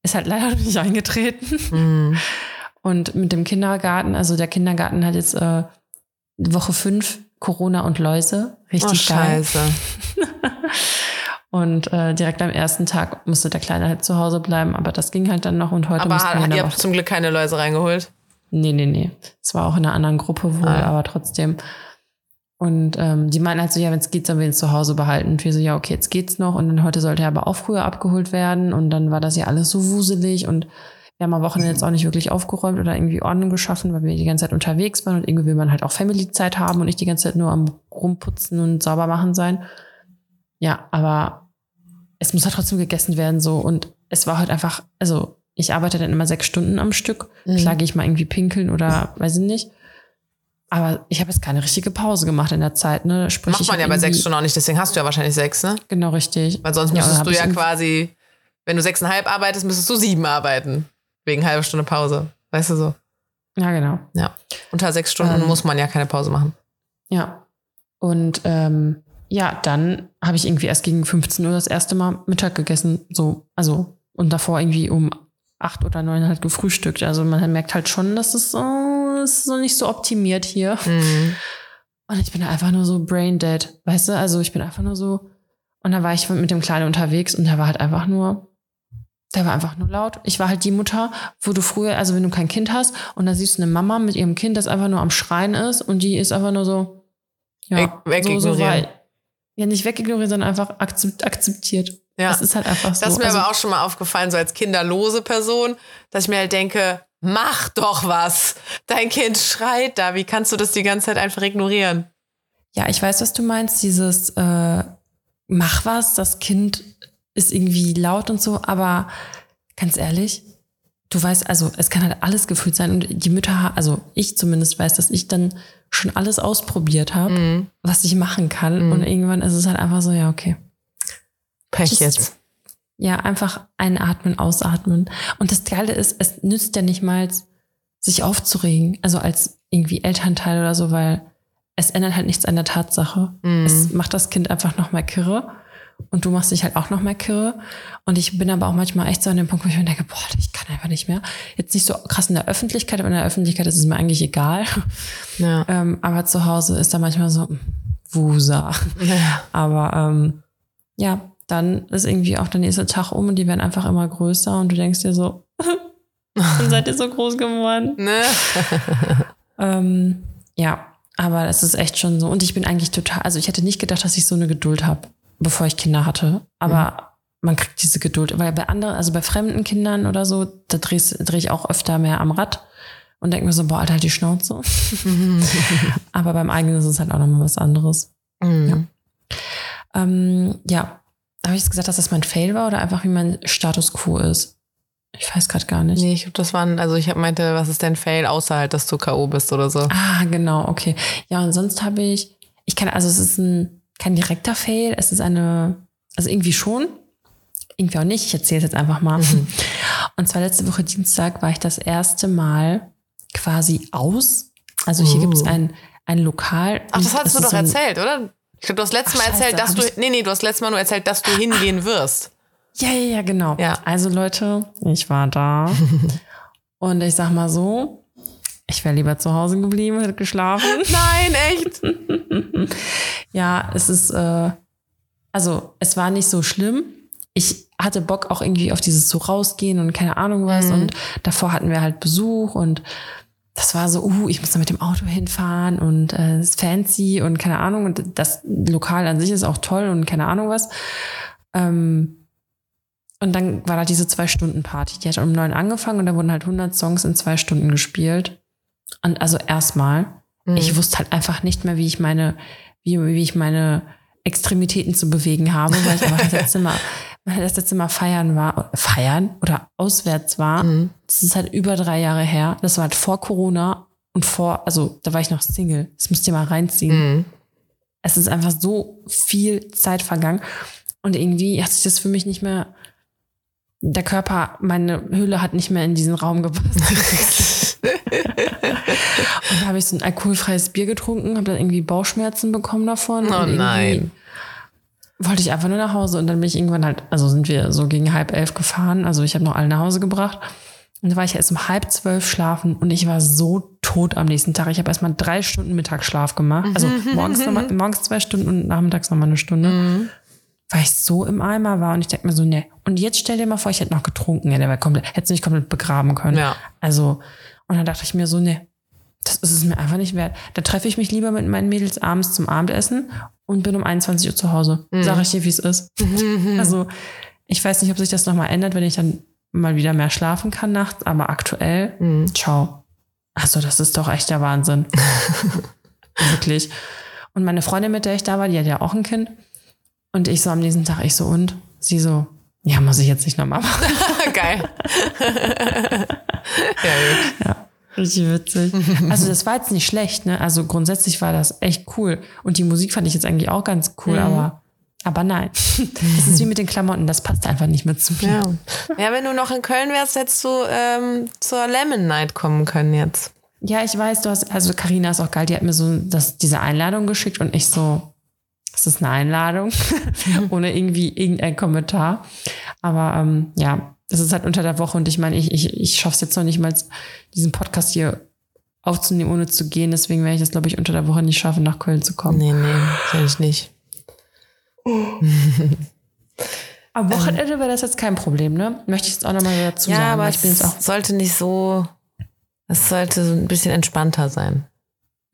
Speaker 1: ist halt leider noch nicht eingetreten.
Speaker 2: Hm.
Speaker 1: Und mit dem Kindergarten, also der Kindergarten hat jetzt äh, Woche fünf Corona und Läuse.
Speaker 2: Oh,
Speaker 1: Richtig geil.
Speaker 2: scheiße.
Speaker 1: Und äh, direkt am ersten Tag musste der Kleine halt zu Hause bleiben, aber das ging halt dann noch und heute
Speaker 2: Aber hat, ihr habt zum Glück keine Läuse reingeholt.
Speaker 1: Nee, nee, nee. Es war auch in einer anderen Gruppe wohl,
Speaker 2: Ah,
Speaker 1: aber trotzdem. Und ähm, die meinten halt so, ja, wenn es geht, sollen wir ihn zu Hause behalten. Und wir so, ja, okay, jetzt geht's noch. Und dann heute sollte er aber auch früher abgeholt werden. Und dann war das ja alles so wuselig. Und wir haben am Wochenende jetzt auch nicht wirklich aufgeräumt oder irgendwie Ordnung geschaffen, weil wir die ganze Zeit unterwegs waren. Und irgendwie will man halt auch Family-Zeit haben und nicht die ganze Zeit nur am Rumputzen und sauber machen sein. Ja, aber es muss halt trotzdem gegessen werden so. Und es war halt einfach, also ich arbeite dann immer sechs Stunden am Stück.
Speaker 2: Mhm.
Speaker 1: Klar gehe ich mal irgendwie pinkeln oder weiß ich nicht. Aber ich habe jetzt keine richtige Pause gemacht in der Zeit. Ne? Sprich,
Speaker 2: Macht man ja bei sechs Stunden auch nicht, deswegen hast du ja wahrscheinlich sechs, ne?
Speaker 1: Genau richtig.
Speaker 2: Weil sonst
Speaker 1: Ja,
Speaker 2: müsstest
Speaker 1: hab
Speaker 2: du ja quasi, wenn du sechseinhalb arbeitest, müsstest du sieben arbeiten. Wegen halbe Stunde Pause. Weißt du so?
Speaker 1: Ja, genau.
Speaker 2: Ja. Unter sechs Stunden
Speaker 1: Ähm.
Speaker 2: muss man ja keine Pause machen.
Speaker 1: Ja. Und ähm, ja, dann habe ich irgendwie erst gegen 15 Uhr das erste Mal Mittag gegessen. So, also, und davor irgendwie um acht oder neun halt gefrühstückt. Also man merkt halt schon, dass es so, es ist so nicht so optimiert hier.
Speaker 2: Mhm.
Speaker 1: Und ich bin einfach nur so brain dead, weißt du? Also ich bin einfach nur so. Und dann war ich mit dem Kleinen unterwegs und der war halt einfach nur, der war einfach nur laut. Ich war halt die Mutter, wo du früher, also wenn du kein Kind hast und da siehst du eine Mama mit ihrem Kind, das einfach nur am Schreien ist und die ist einfach nur so,
Speaker 2: Weg-
Speaker 1: so, so war, ja nicht wegignorieren, sondern einfach akzept, akzeptiert.
Speaker 2: Ja.
Speaker 1: Das ist halt einfach so.
Speaker 2: Das ist mir
Speaker 1: also,
Speaker 2: aber auch schon mal aufgefallen, so als kinderlose Person, dass ich mir halt denke, mach doch was. Dein Kind schreit da. Wie kannst du das die ganze Zeit einfach ignorieren?
Speaker 1: Ja, ich weiß, was du meinst, dieses äh, mach was, das Kind ist irgendwie laut und so, aber ganz ehrlich, du weißt, also es kann halt alles gefühlt sein und die Mütter, also ich zumindest weiß, dass ich dann schon alles ausprobiert habe,
Speaker 2: Mhm.
Speaker 1: was ich machen kann und irgendwann ist es halt einfach so, ja, okay.
Speaker 2: Pech
Speaker 1: Just-
Speaker 2: jetzt.
Speaker 1: Ja, einfach einatmen, ausatmen. Und das Geile ist, es nützt ja nicht mal, sich aufzuregen, also als irgendwie Elternteil oder so, weil es ändert halt nichts an der Tatsache.
Speaker 2: Mhm.
Speaker 1: Es macht das Kind einfach noch mal kirre und du machst dich halt auch noch mal kirre. Und ich bin aber auch manchmal echt so an dem Punkt, wo ich mir denke, boah, ich kann einfach nicht mehr. Jetzt nicht so krass in der Öffentlichkeit, aber in der Öffentlichkeit ist es mir eigentlich egal.
Speaker 2: Ja.
Speaker 1: Ähm, aber zu Hause ist da manchmal so, hm, Wusa.
Speaker 2: ja.
Speaker 1: Aber ähm, ja, dann ist irgendwie auch der nächste Tag um und die werden einfach immer größer und du denkst dir so, dann seid ihr so groß geworden.
Speaker 2: Ne?
Speaker 1: Ähm, ja, aber es ist echt schon so. Und ich bin eigentlich total, also ich hätte nicht gedacht, dass ich so eine Geduld habe, bevor ich Kinder hatte. Aber man kriegt diese Geduld, weil bei anderen, also bei fremden Kindern oder so, da drehe dreh ich auch öfter mehr am Rad und denke mir so, boah, Alter, halt die Schnauze. aber beim eigenen ist es halt auch nochmal was anderes.
Speaker 2: Mhm.
Speaker 1: Ähm, ja, habe ich jetzt gesagt, dass das mein Fail war oder einfach wie mein Status quo ist? Ich weiß gerade gar nicht.
Speaker 2: Nee, ich glaube, das waren, also ich hab meinte, was ist denn Fail, außer halt, dass du K.O. bist oder so.
Speaker 1: Ah, genau, okay. Ja, und sonst habe ich, ich kann, also es ist ein, kein direkter Fail, es ist eine, also irgendwie schon, irgendwie auch nicht, ich erzähle es jetzt einfach mal.
Speaker 2: Mhm.
Speaker 1: Und zwar letzte Woche Dienstag war ich das erste Mal quasi aus. Also hier
Speaker 2: Oh.
Speaker 1: gibt es ein, ein Lokal.
Speaker 2: Ach, das hast du doch
Speaker 1: so
Speaker 2: erzählt, oder? Ich glaube, du hast letztes
Speaker 1: Ach,
Speaker 2: Mal
Speaker 1: scheiße,
Speaker 2: erzählt, dass du, nee, nee, du hast letztes Mal nur erzählt, dass du hingehen wirst.
Speaker 1: Ja, ja, ja, genau.
Speaker 2: Ja.
Speaker 1: Also Leute, ich war da. und ich sag mal so, ich wäre lieber zu Hause geblieben, hätte geschlafen.
Speaker 2: Nein, echt?
Speaker 1: Ja, es ist, äh, also es war nicht so schlimm. Ich hatte Bock auch irgendwie auf dieses so rausgehen und keine Ahnung was.
Speaker 2: Mhm.
Speaker 1: Und davor hatten wir halt Besuch und das war so, uh, ich muss da mit dem Auto hinfahren und äh, es ist fancy und keine Ahnung. Und das Lokal an sich ist auch toll und keine Ahnung was. Ähm, und dann war da diese Zwei-Stunden-Party. Die hat um neun angefangen und da wurden halt 100 Songs in zwei Stunden gespielt. Und also erstmal,
Speaker 2: Mhm.
Speaker 1: ich wusste halt einfach nicht mehr, wie ich meine, wie, wie ich meine Extremitäten zu bewegen habe, weil ich einfach das letzte Mal, weil das letzte Mal feiern war, feiern oder auswärts war.
Speaker 2: Mhm.
Speaker 1: Das ist halt über drei Jahre her. Das war halt vor Corona und vor, also da war ich noch Single. Das müsst ihr mal reinziehen.
Speaker 2: Mhm.
Speaker 1: Es ist einfach so viel Zeit vergangen. Und irgendwie hat sich das für mich nicht mehr, der Körper, meine Hülle hat nicht mehr in diesen Raum gepasst. und da habe ich so ein alkoholfreies Bier getrunken, habe dann irgendwie Bauchschmerzen bekommen davon.
Speaker 2: Oh nein.
Speaker 1: Wollte ich einfach nur nach Hause und dann bin ich irgendwann halt, also sind wir so gegen halb elf gefahren. Also ich habe noch alle nach Hause gebracht. Und da war ich erst um halb zwölf schlafen und ich war so tot am nächsten Tag. Ich habe erst mal drei Stunden Mittagsschlaf gemacht. Also morgens, noch mal, morgens zwei Stunden und nachmittags noch mal eine Stunde. Weil ich so im Eimer war und ich denke mir so, ne. Und jetzt stell dir mal vor, ich hätte noch getrunken. Ja, der wäre komplett, hätte mich komplett begraben können.
Speaker 2: Ja.
Speaker 1: Also, und dann dachte ich mir so, ne, das ist es mir einfach nicht wert. Da treffe ich mich lieber mit meinen Mädels abends zum Abendessen und bin um 21 Uhr zu Hause. Sag ich dir, wie es ist. Also, ich weiß nicht, ob sich das nochmal ändert, wenn ich dann mal wieder mehr schlafen kann nachts, aber aktuell, ciao. Also, das ist doch echt der Wahnsinn. Wirklich. Und meine Freundin, mit der ich da war, die hat ja auch ein Kind. Und ich so am nächsten Tag, ich so, und? Sie so, ja, muss ich jetzt nicht nochmal machen.
Speaker 2: Geil. ja, gut.
Speaker 1: Ja, richtig witzig. Also das war jetzt nicht schlecht, ne? Also grundsätzlich war das echt cool. Und die Musik fand ich jetzt eigentlich auch ganz cool, aber, aber nein. Das ist wie mit den Klamotten, das passt einfach nicht mehr zu mir.
Speaker 2: Ja. ja, wenn du noch in Köln wärst, hättest du ähm, zur Lemon Night kommen können jetzt.
Speaker 1: Ja, ich weiß, du hast, also Karina ist auch geil, die hat mir so das, diese Einladung geschickt und ich so, ist das eine Einladung? Ohne irgendwie irgendein Kommentar. Aber ähm, ja, das ist halt unter der Woche und ich meine, ich, ich, ich schaffe es jetzt noch nicht mal, diesen Podcast hier aufzunehmen, ohne zu gehen. Deswegen werde ich das, glaube ich, unter der Woche nicht schaffen, nach Köln zu kommen.
Speaker 2: Nee, nee, kann ich nicht.
Speaker 1: Am Wochenende wäre das jetzt kein Problem, ne? Möchte ich jetzt auch nochmal dazu
Speaker 2: Ja,
Speaker 1: sagen.
Speaker 2: aber
Speaker 1: weil ich bin jetzt
Speaker 2: es
Speaker 1: auch,
Speaker 2: sollte nicht so, es sollte so ein bisschen entspannter sein.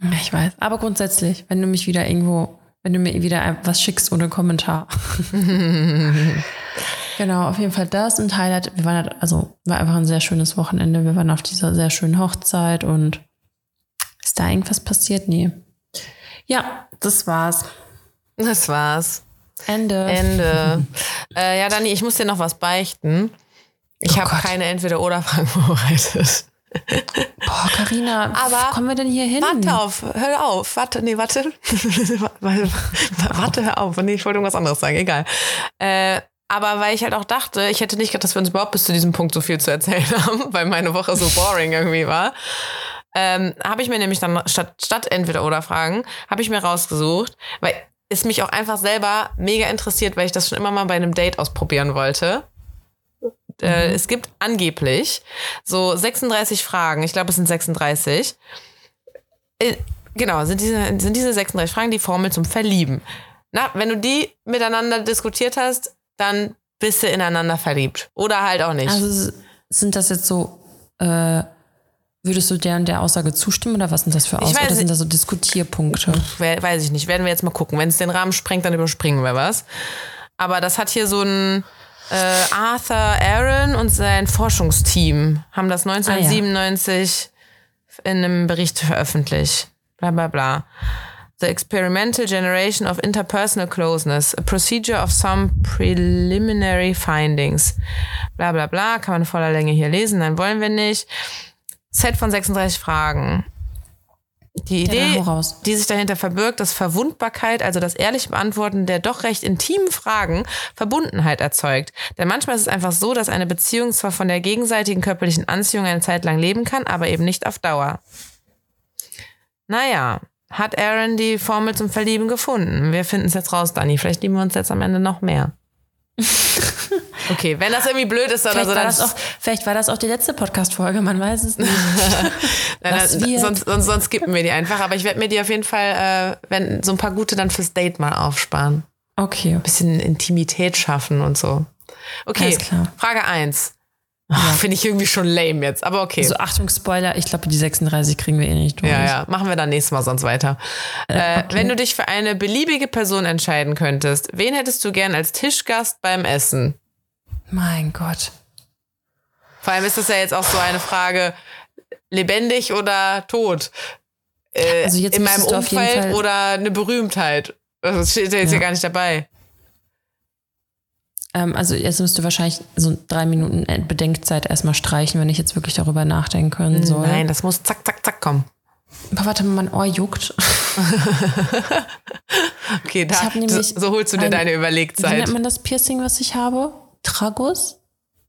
Speaker 1: Ja, ich weiß. Aber grundsätzlich, wenn du mich wieder irgendwo, wenn du mir wieder was schickst ohne Kommentar. genau, auf jeden Fall das und Highlight. Wir waren halt, also war einfach ein sehr schönes Wochenende. Wir waren auf dieser sehr schönen Hochzeit und ist da irgendwas passiert? Nee. Ja, das war's.
Speaker 2: Das war's.
Speaker 1: Ende.
Speaker 2: Ende. äh, ja, Dani, ich muss dir noch was beichten. Ich
Speaker 1: Oh
Speaker 2: habe keine Entweder-Oder-Fragen vorbereitet.
Speaker 1: Boah, Carina,
Speaker 2: Aber-
Speaker 1: kommen wir denn hier hin?
Speaker 2: Warte auf, hör auf, warte, nee, warte. warte, hör auf. Nee, ich wollte irgendwas anderes sagen, egal. Äh, aber weil ich halt auch dachte, ich hätte nicht gedacht, dass wir uns überhaupt bis zu diesem Punkt so viel zu erzählen haben, weil meine Woche so boring irgendwie war. Ähm, habe ich mir nämlich dann statt, statt entweder oder Fragen, habe ich mir rausgesucht, weil es mich auch einfach selber mega interessiert, weil ich das schon immer mal bei einem Date ausprobieren wollte. Äh, es gibt angeblich so 36 Fragen, ich glaube es sind 36. Äh, genau, sind diese, sind diese 36 Fragen die Formel zum Verlieben. Na, wenn du die miteinander diskutiert hast, dann bist du ineinander verliebt. Oder halt auch nicht.
Speaker 1: Also sind das jetzt so, äh, würdest du der und der Aussage zustimmen oder was sind das für Aussagen? Oder sind das so Diskutierpunkte?
Speaker 2: We- Weiß ich nicht. Werden wir jetzt mal gucken. Wenn es den Rahmen sprengt, dann überspringen wir was. Aber das hat hier so ein äh, Arthur Aaron und sein Forschungsteam haben das 1997 in einem Bericht veröffentlicht. Bla bla bla. The Experimental Generation of Interpersonal Closeness, a procedure of some preliminary findings. Bla bla bla, kann man in voller Länge hier lesen, dann wollen wir nicht. Set von 36 Fragen. Die Idee, die sich dahinter verbirgt, dass Verwundbarkeit, also das ehrliche Beantworten der doch recht intimen Fragen, Verbundenheit erzeugt. Denn manchmal ist es einfach so, dass eine Beziehung zwar von der gegenseitigen körperlichen Anziehung eine Zeit lang leben kann, aber eben nicht auf Dauer. Naja, hat Aaron die Formel zum Verlieben gefunden? Wir finden es jetzt raus, Dani. Vielleicht lieben wir uns jetzt am Ende noch mehr. Okay, wenn das irgendwie blöd ist oder
Speaker 1: Vielleicht,
Speaker 2: so,
Speaker 1: war
Speaker 2: dann
Speaker 1: das auch, vielleicht war das auch die letzte Podcast-Folge, man weiß es nicht.
Speaker 2: Nein,
Speaker 1: wird?
Speaker 2: sonst, sonst, sonst skippen wir die einfach. Aber ich werde mir die auf jeden Fall, äh, wenn so ein paar gute dann fürs Date mal aufsparen.
Speaker 1: Okay.
Speaker 2: Bisschen Intimität schaffen und so. Okay,
Speaker 1: Alles klar.
Speaker 2: Frage 1. Finde ich irgendwie schon lame jetzt, aber okay.
Speaker 1: So, Achtung, Spoiler, ich glaube, die 36 kriegen wir eh nicht durch.
Speaker 2: ja, ja, machen wir dann nächstes Mal sonst weiter. Äh,
Speaker 1: okay.
Speaker 2: Wenn du dich für eine beliebige Person entscheiden könntest, wen hättest du gern als Tischgast beim Essen?
Speaker 1: Mein Gott.
Speaker 2: Vor allem ist das ja jetzt auch so eine Frage, lebendig oder tot? Äh,
Speaker 1: Also jetzt
Speaker 2: in meinem Umfeld oder eine Berühmtheit? Das steht ja jetzt
Speaker 1: Ja.
Speaker 2: hier gar nicht dabei.
Speaker 1: Ähm, also jetzt müsst du wahrscheinlich so drei Minuten Bedenkzeit erstmal streichen, wenn ich jetzt wirklich darüber nachdenken können soll.
Speaker 2: Nein, das muss zack, zack, zack kommen.
Speaker 1: Aber warte mal, mein Ohr juckt.
Speaker 2: Okay, da, so, so holst du dir
Speaker 1: ein-
Speaker 2: deine
Speaker 1: Wie
Speaker 2: Überlegzeit.
Speaker 1: nennt man das Piercing, was ich habe? Tragus?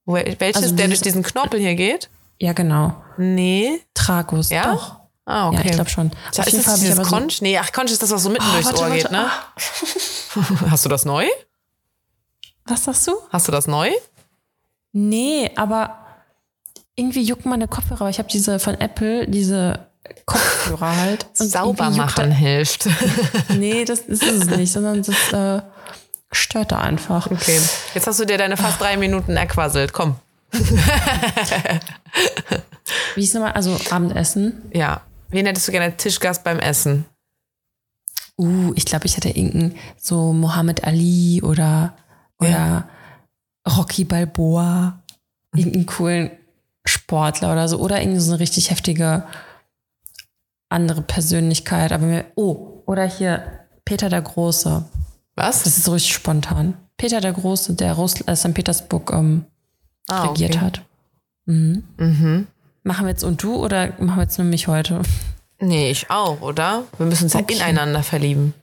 Speaker 2: Wel- Welches,
Speaker 1: also
Speaker 2: der durch diesen Knorpel hier geht?
Speaker 1: Ja, genau.
Speaker 2: Nee.
Speaker 1: Tragus.
Speaker 2: Ja?
Speaker 1: Doch.
Speaker 2: Ah, okay.
Speaker 1: Ja, ich glaube schon. Auf
Speaker 2: ist das dieses
Speaker 1: aber so,
Speaker 2: Conch? Nee, ach, Conch ist das, was so mitten
Speaker 1: Oh,
Speaker 2: durchs
Speaker 1: warte,
Speaker 2: Ohr
Speaker 1: warte,
Speaker 2: geht, ne? Hast du das neu?
Speaker 1: Was sagst du?
Speaker 2: Hast du das neu?
Speaker 1: Nee, aber irgendwie jucken meine Kopfhörer. Aber ich habe diese von Apple, diese Kopfhörer halt.
Speaker 2: Sauber
Speaker 1: juckt
Speaker 2: machen hilft.
Speaker 1: Nee, das ist es nicht, sondern das äh, stört da einfach.
Speaker 2: Okay, jetzt hast du dir deine fast drei Minuten erquasselt. Komm.
Speaker 1: Wie ist nochmal? Also Abendessen.
Speaker 2: Ja. Wen hättest du gerne Tischgast beim Essen?
Speaker 1: Uh, ich glaube, ich hätte irgendeinen so Mohammed Ali oder, oder Rocky Balboa. Irgendeinen coolen Sportler oder so. Oder irgendwie so eine richtig heftige andere Persönlichkeit. Aber mir, oh, oder hier Peter der Große.
Speaker 2: Was?
Speaker 1: Das ist so richtig spontan. Peter der Große, der Russ äh, St. Petersburg ähm,
Speaker 2: Ah,
Speaker 1: regiert
Speaker 2: okay.
Speaker 1: hat. Mhm.
Speaker 2: Mhm.
Speaker 1: Machen wir jetzt und du oder machen wir jetzt nur mich heute?
Speaker 2: Nee, ich auch, oder? Wir müssen uns ja
Speaker 1: Okay.
Speaker 2: ineinander verlieben.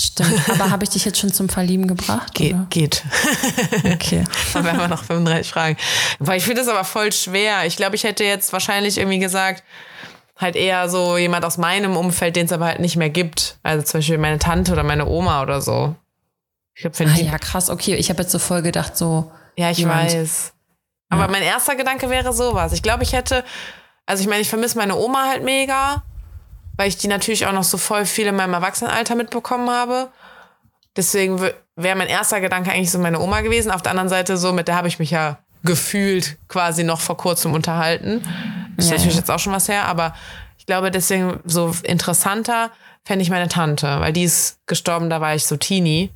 Speaker 1: Stimmt. Aber habe ich dich jetzt schon zum Verlieben gebracht?
Speaker 2: Geht,
Speaker 1: Oder?
Speaker 2: geht.
Speaker 1: Okay.
Speaker 2: Dann haben wir noch 35 Fragen. Weil ich finde das aber voll schwer. Ich glaube, ich hätte jetzt wahrscheinlich irgendwie gesagt, halt eher so jemand aus meinem Umfeld, den es aber halt nicht mehr gibt. Also zum Beispiel meine Tante oder meine Oma oder so. Ich glaube, wenn
Speaker 1: Ah ja, krass, okay. Ich habe jetzt so voll gedacht, so.
Speaker 2: Ja, ich
Speaker 1: jemand.
Speaker 2: weiß. Aber mein erster Gedanke wäre sowas. Ich glaube, ich hätte, also ich meine, ich vermisse meine Oma halt mega, weil ich die natürlich auch noch so voll viel in meinem Erwachsenenalter mitbekommen habe. Deswegen wäre mein erster Gedanke eigentlich so meine Oma gewesen. Auf der anderen Seite so, mit der habe ich mich ja gefühlt quasi noch vor kurzem unterhalten. Das ist
Speaker 1: Ja,
Speaker 2: natürlich
Speaker 1: ja.
Speaker 2: jetzt auch schon was her, aber ich glaube, deswegen so interessanter fände ich meine Tante, weil die ist gestorben, da war ich so Teenie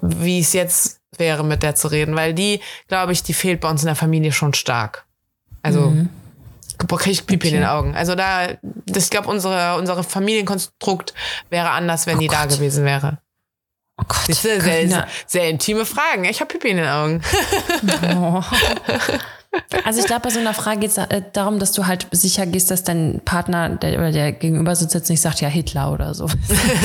Speaker 2: wie es jetzt wäre, mit der zu reden, weil die, glaube ich, die fehlt bei uns in der Familie schon stark. Also, boah, krieg ich Pipi in
Speaker 1: Okay.
Speaker 2: den Augen. Also da, das, ich glaube, unsere, unsere Familienkonstrukt wäre anders, wenn die da
Speaker 1: Gott.
Speaker 2: gewesen wäre.
Speaker 1: Oh Gott.
Speaker 2: Das sind sehr, sehr intime Fragen. Ich habe Pipi in den Augen.
Speaker 1: Oh. Also ich glaube, bei so einer Frage geht es äh, darum, dass du halt sicher gehst, dass dein Partner der, oder der gegenüber sitzt jetzt nicht sagt, ja, Hitler oder so.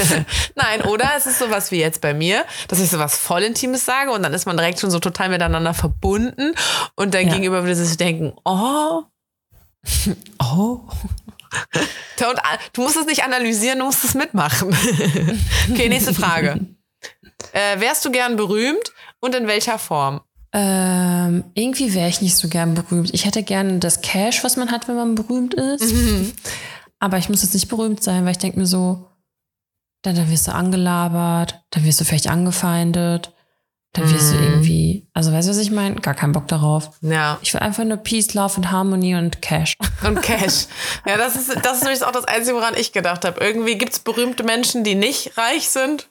Speaker 2: Nein, oder es ist sowas wie jetzt bei mir, dass ich sowas voll Intimes sage und dann ist man direkt schon so total miteinander verbunden und dein
Speaker 1: Ja.
Speaker 2: Gegenüber würde sich denken, oh,
Speaker 1: Oh.
Speaker 2: Und, a- du musst es nicht analysieren, du musst es mitmachen. okay, nächste Frage. Äh, wärst du gern berühmt und in welcher Form?
Speaker 1: Ähm, irgendwie wäre ich nicht so gern berühmt. Ich hätte gerne das Cash, was man hat, wenn man berühmt ist. Aber ich muss jetzt nicht berühmt sein, weil ich denke mir so, dann, dann wirst du angelabert, dann wirst du vielleicht angefeindet. Dann wirst du irgendwie, also weißt du, was ich meine? Gar keinen Bock darauf.
Speaker 2: Ja.
Speaker 1: Ich will einfach nur Peace, Love und Harmony und Cash.
Speaker 2: Und Cash. ja, das ist, das ist nämlich auch das Einzige, woran ich gedacht habe. Irgendwie gibt es berühmte Menschen, die nicht reich sind.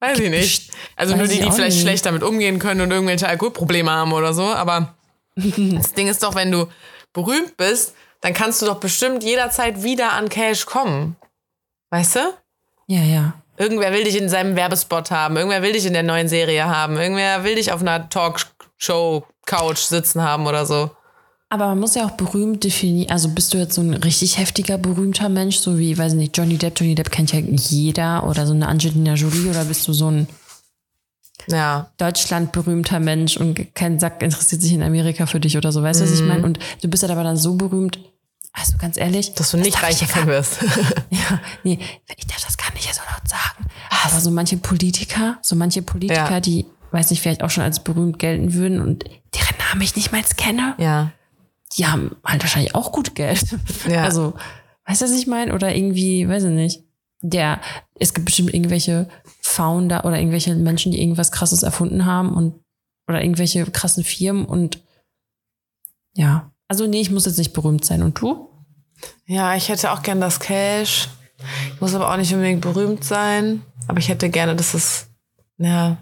Speaker 2: Weiß ich nicht. Also nur
Speaker 1: Weiß
Speaker 2: die,
Speaker 1: ich
Speaker 2: die
Speaker 1: auch
Speaker 2: vielleicht
Speaker 1: nicht.
Speaker 2: schlecht damit umgehen können und irgendwelche Alkoholprobleme haben oder so. Aber das Ding ist doch, wenn du berühmt bist, dann kannst du doch bestimmt jederzeit wieder an Cash kommen. Weißt du?
Speaker 1: Ja, ja.
Speaker 2: Irgendwer will dich in seinem Werbespot haben, irgendwer will dich in der neuen Serie haben, irgendwer will dich auf einer Talkshow-Couch sitzen haben oder so.
Speaker 1: Aber man muss ja auch berühmt definieren. Also bist du jetzt so ein richtig heftiger, berühmter Mensch, so wie, weiß nicht, Johnny Depp. Johnny Depp kennt ja jeder oder so eine Angelina Jolie oder bist du so ein
Speaker 2: Ja.
Speaker 1: Deutschland berühmter Mensch und kein Sack interessiert sich in Amerika für dich oder so. Weißt du, was ich
Speaker 2: Mhm.
Speaker 1: meine? Und du bist halt aber dann so berühmt, also ganz ehrlich.
Speaker 2: Dass du nicht
Speaker 1: darf ich
Speaker 2: reich
Speaker 1: ja
Speaker 2: wirst.
Speaker 1: Ja, nee, ich darf das gar nicht so laut sagen. Aber so manche Politiker, so manche Politiker,
Speaker 2: Ja.
Speaker 1: die, weiß nicht, vielleicht auch schon als berühmt gelten würden und deren Namen ich nicht mal kenne,
Speaker 2: ja.
Speaker 1: die haben halt wahrscheinlich auch gut Geld.
Speaker 2: Ja.
Speaker 1: Also, weißt du, was ich meine? Oder irgendwie, weiß ich nicht. Der, es gibt bestimmt irgendwelche Founder oder irgendwelche Menschen, die irgendwas krasses erfunden haben und oder irgendwelche krassen Firmen und ja. Also nee, ich muss jetzt nicht berühmt sein. Und du?
Speaker 2: Ja, ich hätte auch gern das Cash. Ich muss aber auch nicht unbedingt berühmt sein. Aber ich hätte gerne, dass es, ja,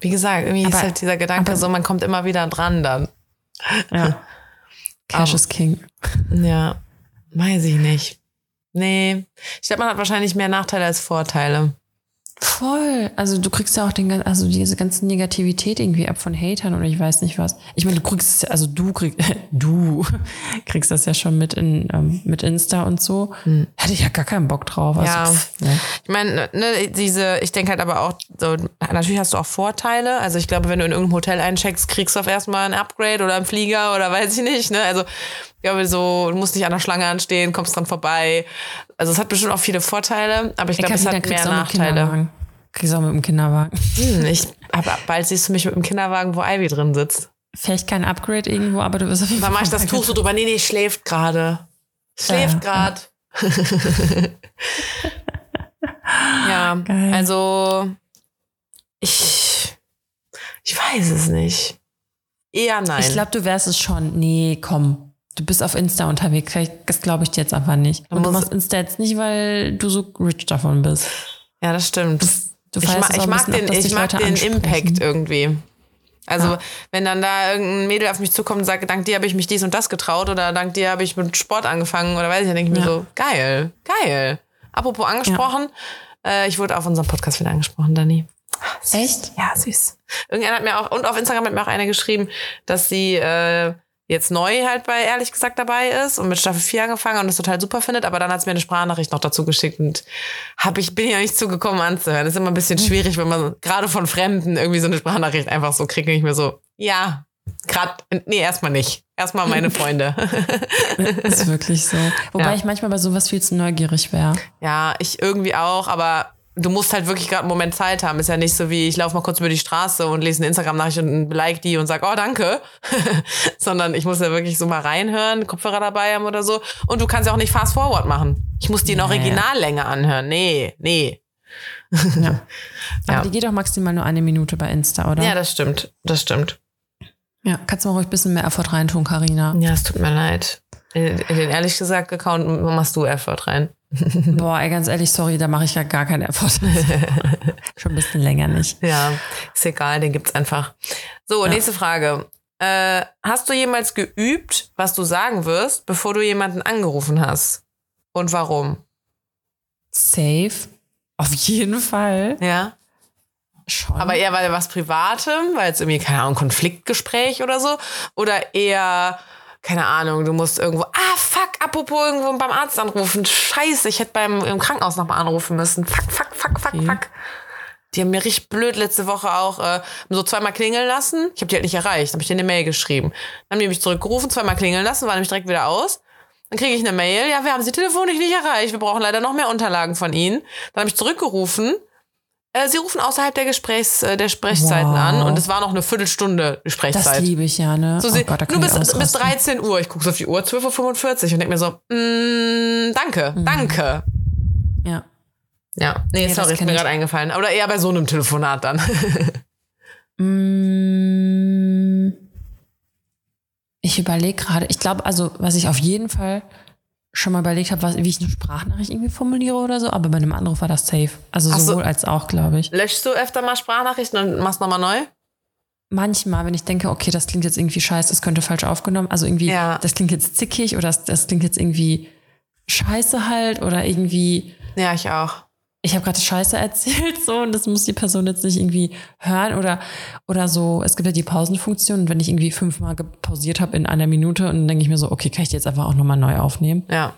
Speaker 2: wie gesagt, irgendwie ist
Speaker 1: Aber-
Speaker 2: halt dieser Gedanke
Speaker 1: aber-
Speaker 2: so, man kommt immer wieder dran dann.
Speaker 1: Ja. Cash
Speaker 2: Aber-
Speaker 1: is King.
Speaker 2: Ja, weiß ich nicht. Nee, ich glaube, man hat wahrscheinlich mehr Nachteile als Vorteile.
Speaker 1: Voll. Also du kriegst ja auch den, also diese ganze Negativität irgendwie ab von Hatern oder ich weiß nicht was. Ich meine, du kriegst also du kriegst, du kriegst das ja schon mit in, ähm, mit Insta und so. Hätte ich ja gar keinen Bock drauf. Also,
Speaker 2: Ja.
Speaker 1: pff, ne.
Speaker 2: Ich meine, ne, diese, ich denke halt aber auch, so, natürlich hast du auch Vorteile. Also ich glaube, wenn du in irgendeinem Hotel eincheckst, kriegst du auf erstmal ein Upgrade oder einen Flieger oder weiß ich nicht. Ne? Also ich glaube so, du musst nicht an der Schlange anstehen, kommst dran vorbei. Also es hat bestimmt auch viele Vorteile, aber ich glaube, es hat mehr Nachteile.
Speaker 1: Kriegst du auch mit dem Kinderwagen.
Speaker 2: Hm, ich, aber bald siehst du mich mit dem Kinderwagen, wo Ivy drin sitzt.
Speaker 1: Vielleicht kein Upgrade irgendwo, aber du wirst auf jeden
Speaker 2: Dann
Speaker 1: Fall.
Speaker 2: mach ich das Tuch so drüber. Nee, nee, schläft gerade. Schläft
Speaker 1: Ja,
Speaker 2: gerade. ja,
Speaker 1: Geil.
Speaker 2: also ich, ich weiß es nicht. Eher nein.
Speaker 1: Ich glaube, du wärst es schon. Nee, komm. Du bist auf Insta unterwegs. Das glaube ich dir jetzt einfach nicht. Und du machst Insta jetzt nicht, weil du so rich davon bist.
Speaker 2: ja, das stimmt.
Speaker 1: Du
Speaker 2: ich,
Speaker 1: feierst
Speaker 2: ma ich mag
Speaker 1: ab,
Speaker 2: den,
Speaker 1: dass
Speaker 2: ich mag den
Speaker 1: ansprechen.
Speaker 2: Impact irgendwie. Also,
Speaker 1: Ja.
Speaker 2: wenn dann da irgendein Mädel auf mich zukommt und sagt, dank dir habe ich mich dies und das getraut oder dank dir habe ich mit Sport angefangen oder weiß ich, dann denke ich mir
Speaker 1: Ja.
Speaker 2: so, geil, geil. Apropos angesprochen, äh, ich wurde auf unserem Podcast wieder angesprochen, Dani. Süß.
Speaker 1: Echt?
Speaker 2: Ja, süß. Irgendeiner hat mir auch, und auf Instagram hat mir auch eine geschrieben, dass sie äh, jetzt neu halt bei Ehrlich gesagt dabei ist und mit Staffel 4 angefangen und das total super findet, aber dann hat sie mir eine Sprachnachricht noch dazu geschickt und hab ich, bin ja nicht zugekommen anzuhören. Das ist immer ein bisschen schwierig, wenn man gerade von Fremden irgendwie so eine Sprachnachricht einfach so kriegt und ich mir so, ja, grad, nee, erstmal nicht. Erstmal meine Freunde.
Speaker 1: Ist wirklich so. Wobei
Speaker 2: Ja.
Speaker 1: ich manchmal bei sowas viel zu neugierig wäre.
Speaker 2: Ja, ich irgendwie auch, aber du musst halt wirklich gerade einen Moment Zeit haben. Ist ja nicht so wie, ich laufe mal kurz über die Straße und lese eine Instagram-Nachricht und like die und sag, oh, danke. Sondern ich muss ja wirklich so mal reinhören, Kopfhörer dabei haben oder so. Und du kannst ja auch nicht fast forward machen. Ich muss die in
Speaker 1: Nee.
Speaker 2: Originallänge anhören. Nee, nee.
Speaker 1: Ja. Aber
Speaker 2: Ja.
Speaker 1: die geht auch maximal nur eine Minute bei Insta, oder?
Speaker 2: Ja, das stimmt. Das stimmt.
Speaker 1: Ja, kannst du mal ruhig ein bisschen mehr Effort reintun, Karina.
Speaker 2: Ja, es tut mir leid. In, in den ehrlich gesagt Account machst du Effort rein.
Speaker 1: Boah, ey, ganz ehrlich, sorry, da mache ich ja gar keinen Effort. Schon ein bisschen länger nicht.
Speaker 2: Ja, ist egal, den gibt's einfach. So, nächste Frage. Äh, hast du jemals geübt, was du sagen wirst, bevor du jemanden angerufen hast? Und warum?
Speaker 1: Safe. Auf jeden Fall.
Speaker 2: Ja.
Speaker 1: Schon.
Speaker 2: Aber eher weil was Privatem, weil es irgendwie, keine Ahnung, Konfliktgespräch oder so? Oder eher, keine Ahnung, du musst irgendwo, ah, apropos irgendwo beim Arzt anrufen. Scheiße, ich hätte beim im Krankenhaus nochmal anrufen müssen. Fuck, fuck, fuck, fuck,
Speaker 1: Okay.
Speaker 2: fuck. Die haben mir richtig blöd letzte Woche auch äh, so zweimal klingeln lassen. Ich habe die halt nicht erreicht. Dann habe ich denen eine Mail geschrieben. Dann haben die mich zurückgerufen, zweimal klingeln lassen, war nämlich direkt wieder aus. Dann kriege ich eine Mail, ja, wir haben sie telefonisch nicht erreicht. Wir brauchen leider noch mehr Unterlagen von Ihnen. Dann habe ich zurückgerufen. Äh, sie rufen außerhalb der Gesprächs, äh, der Sprechzeiten
Speaker 1: Wow.
Speaker 2: an und es war noch eine Viertelstunde
Speaker 1: das
Speaker 2: Sprechzeit.
Speaker 1: liebe ich ja, ne?
Speaker 2: So,
Speaker 1: oh
Speaker 2: sie,
Speaker 1: Gott,
Speaker 2: nur bis, bis
Speaker 1: ausrasten.
Speaker 2: 13 Uhr. Ich gucke so auf die Uhr, 12.45 Uhr und denke mir so, mm, danke,
Speaker 1: Mhm.
Speaker 2: danke.
Speaker 1: Ja.
Speaker 2: Ja, nee,
Speaker 1: das
Speaker 2: sorry, ist mir gerade eingefallen. Oder eher bei so einem Telefonat dann.
Speaker 1: Mm, Ich überlege gerade, ich glaube, also was ich auf jeden Fall schon mal überlegt habe, was- wie ich eine Sprachnachricht irgendwie formuliere oder so, aber bei einem Anruf war das safe. Also
Speaker 2: Ach so.
Speaker 1: sowohl als auch, glaube ich.
Speaker 2: Löschst du öfter mal Sprachnachrichten und machst nochmal neu?
Speaker 1: Manchmal, wenn ich denke, okay, das klingt jetzt irgendwie scheiße, das könnte falsch aufgenommen, also irgendwie,
Speaker 2: Ja.
Speaker 1: das klingt jetzt zickig oder das, das klingt jetzt irgendwie scheiße halt oder irgendwie,
Speaker 2: Ja, ich auch.
Speaker 1: Ich habe gerade Scheiße erzählt so und das muss die Person jetzt nicht irgendwie hören oder oder so. Es gibt ja die Pausenfunktion und wenn ich irgendwie fünfmal gepausiert habe in einer Minute und dann denke ich mir so, okay, kann ich die jetzt einfach auch nochmal neu aufnehmen?
Speaker 2: Ja.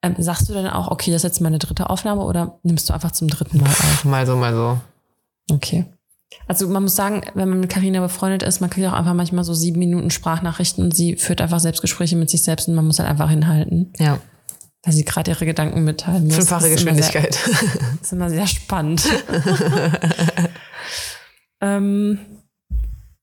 Speaker 1: Ähm, sagst du dann auch, okay, das ist jetzt meine dritte Aufnahme oder nimmst du einfach zum dritten Mal auf?
Speaker 2: Mal so, mal so.
Speaker 1: Okay. Also man muss sagen, wenn man mit Karina befreundet ist, man kriegt auch einfach manchmal so sieben Minuten Sprachnachrichten und sie führt einfach Selbstgespräche mit sich selbst und man muss halt einfach hinhalten,
Speaker 2: Ja.
Speaker 1: Weil sie gerade ihre Gedanken mitteilen muss.
Speaker 2: Fünffache
Speaker 1: Das ist immer sehr-
Speaker 2: Geschwindigkeit.
Speaker 1: Das ist immer sehr spannend. ähm,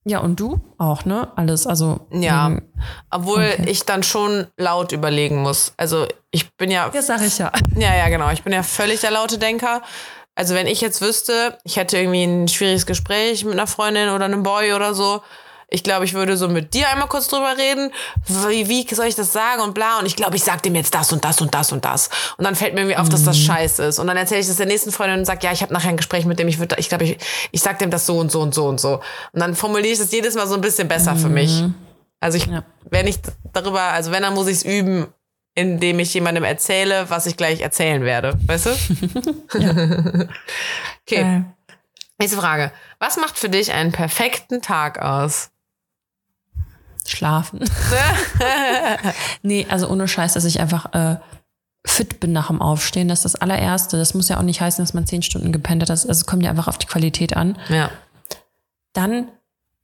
Speaker 1: ja, und du auch, ne? Alles, also.
Speaker 2: Ja.
Speaker 1: wegen-
Speaker 2: Obwohl
Speaker 1: Okay.
Speaker 2: ich dann schon laut überlegen muss. Also ich bin ja,
Speaker 1: Das sag ich ja.
Speaker 2: ja, ja, genau. Ich bin ja völlig der laute Denker. Also wenn ich jetzt wüsste, ich hätte irgendwie ein schwieriges Gespräch mit einer Freundin oder einem Boy oder so, ich glaube, ich würde so mit dir einmal kurz drüber reden, wie, wie soll ich das sagen und bla. Und ich glaube, ich sag dem jetzt das und das und das und das. Und dann fällt mir irgendwie auf, dass das scheiße ist. Und dann erzähle ich das der nächsten Freundin und sage, ja, ich habe nachher ein Gespräch mit dem, ich würde, ich glaube, ich, ich sag dem das so und so und so und so. Und dann formuliere ich das jedes Mal so ein bisschen besser für mich. Also ich,
Speaker 1: Ja.
Speaker 2: wenn ich darüber, also wenn, dann muss ich es üben, indem ich jemandem erzähle, was ich gleich erzählen werde. Weißt du? okay,
Speaker 1: Äh,
Speaker 2: nächste Frage. Was macht für dich einen perfekten Tag aus?
Speaker 1: Schlafen. nee, also ohne Scheiß, dass ich einfach äh, fit bin nach dem Aufstehen. Das ist das allererste. Das muss ja auch nicht heißen, dass man zehn Stunden gepennt hat. Das, also es kommt ja einfach auf die Qualität an.
Speaker 2: Ja.
Speaker 1: Dann,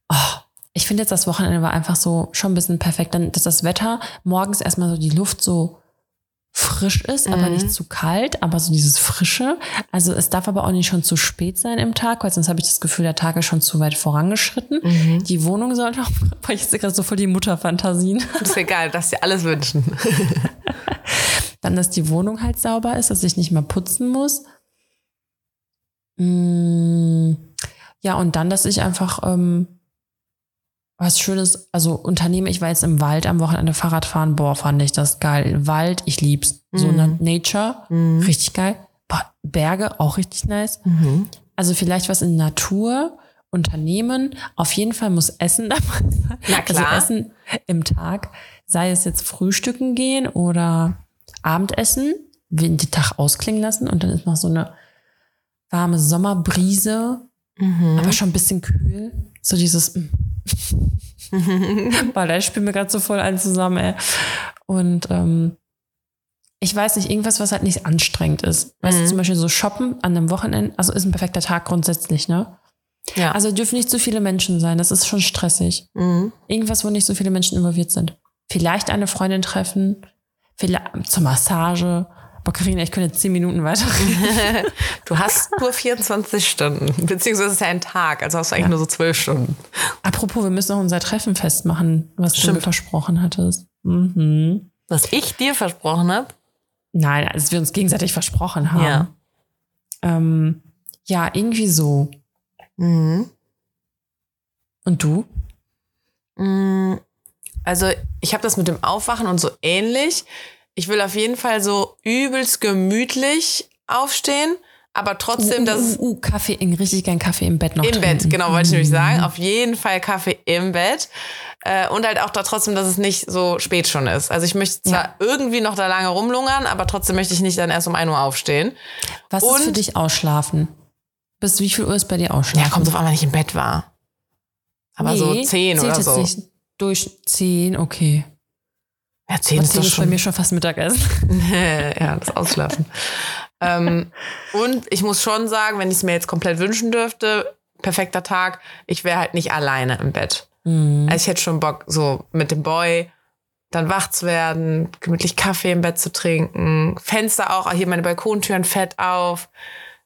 Speaker 1: oh, ich finde jetzt das Wochenende war einfach so schon ein bisschen perfekt. Dann, dass das Wetter morgens erstmal so die Luft so frisch ist, aber
Speaker 2: Mhm.
Speaker 1: nicht zu kalt, aber so dieses Frische. Also es darf aber auch nicht schon zu spät sein im Tag, weil sonst habe ich das Gefühl, der Tag ist schon zu weit vorangeschritten.
Speaker 2: Mhm.
Speaker 1: Die Wohnung sollte auch, weil ich sehe gerade so voll die Mutterfantasien.
Speaker 2: Das ist egal, das dir alles wünschen.
Speaker 1: Dann, dass die Wohnung halt sauber ist, dass ich nicht mehr putzen muss. Mm, Ja, und dann, dass ich einfach ähm, was Schönes, also unternehme. Ich war jetzt im Wald am Wochenende Fahrrad fahren. Boah, fand ich das geil. Wald, ich lieb's. So
Speaker 2: Mhm.
Speaker 1: Na- Nature, richtig geil. Boah, Berge, auch richtig nice. Also vielleicht was in Natur, Unternehmen. Auf jeden Fall muss Essen dabei sein.
Speaker 2: Na klar.
Speaker 1: Also Essen im Tag, sei es jetzt Frühstücken gehen oder Abendessen, den Tag ausklingen lassen und dann ist noch so eine warme Sommerbrise,
Speaker 2: Mhm.
Speaker 1: aber schon ein bisschen kühl. So dieses, mm. weil da spielen wir gerade so voll ein zusammen, ey. Und ähm, ich weiß nicht, irgendwas, was halt nicht anstrengend ist. Weißt
Speaker 2: Mhm.
Speaker 1: du, zum Beispiel so shoppen an einem Wochenende, also ist ein perfekter Tag grundsätzlich, ne?
Speaker 2: Ja.
Speaker 1: Also dürfen nicht so viele Menschen sein, das ist schon stressig.
Speaker 2: Mhm.
Speaker 1: Irgendwas, wo nicht so viele Menschen involviert sind. Vielleicht eine Freundin treffen, vielleicht zur Massage. Boah, Carina, ich könnte jetzt zehn Minuten weiterreden.
Speaker 2: Du hast nur 24 Stunden, beziehungsweise es ist ja ein Tag, also hast du eigentlich nur so 12 Stunden.
Speaker 1: Apropos, wir müssen noch unser Treffen festmachen, was du
Speaker 2: Stimmt.
Speaker 1: mir versprochen hattest. Mhm.
Speaker 2: Was ich dir versprochen habe.
Speaker 1: Nein, als wir uns gegenseitig versprochen haben.
Speaker 2: Ja.
Speaker 1: Ähm, ja, irgendwie so.
Speaker 2: Mhm.
Speaker 1: Und du?
Speaker 2: Mm, Also ich habe das mit dem Aufwachen und so ähnlich. Ich will auf jeden Fall so übelst gemütlich aufstehen, aber trotzdem, dass es
Speaker 1: uh, uh, Kaffee, richtig gern Kaffee im Bett noch
Speaker 2: im
Speaker 1: trinken.
Speaker 2: Bett, genau, wollte ich nämlich sagen. Auf jeden Fall Kaffee im Bett. Äh, und halt auch da trotzdem, dass es nicht so spät schon ist. Also ich möchte zwar
Speaker 1: Ja.
Speaker 2: irgendwie noch da lange rumlungern, aber trotzdem möchte ich nicht dann erst um 1 Uhr aufstehen.
Speaker 1: Was ist für
Speaker 2: Und-
Speaker 1: dich ausschlafen? Bis wie viel Uhr ist bei dir ausschlafen?
Speaker 2: Ja, kommt drauf an, wenn ich im Bett war. Aber so 10
Speaker 1: zählt
Speaker 2: oder so.
Speaker 1: Nicht durch 10, okay.
Speaker 2: Ja, 10
Speaker 1: Und
Speaker 2: ist
Speaker 1: 10
Speaker 2: doch
Speaker 1: ist bei
Speaker 2: schon.
Speaker 1: mir schon fast Mittagessen.
Speaker 2: ja, das Ausschlafen. ähm, und ich muss schon sagen, wenn ich es mir jetzt komplett wünschen dürfte, perfekter Tag, ich wäre halt nicht alleine im Bett.
Speaker 1: Mhm.
Speaker 2: Also ich hätte schon Bock, so mit dem Boy dann wach zu werden, gemütlich Kaffee im Bett zu trinken, Fenster auch, hier meine Balkontüren fett auf,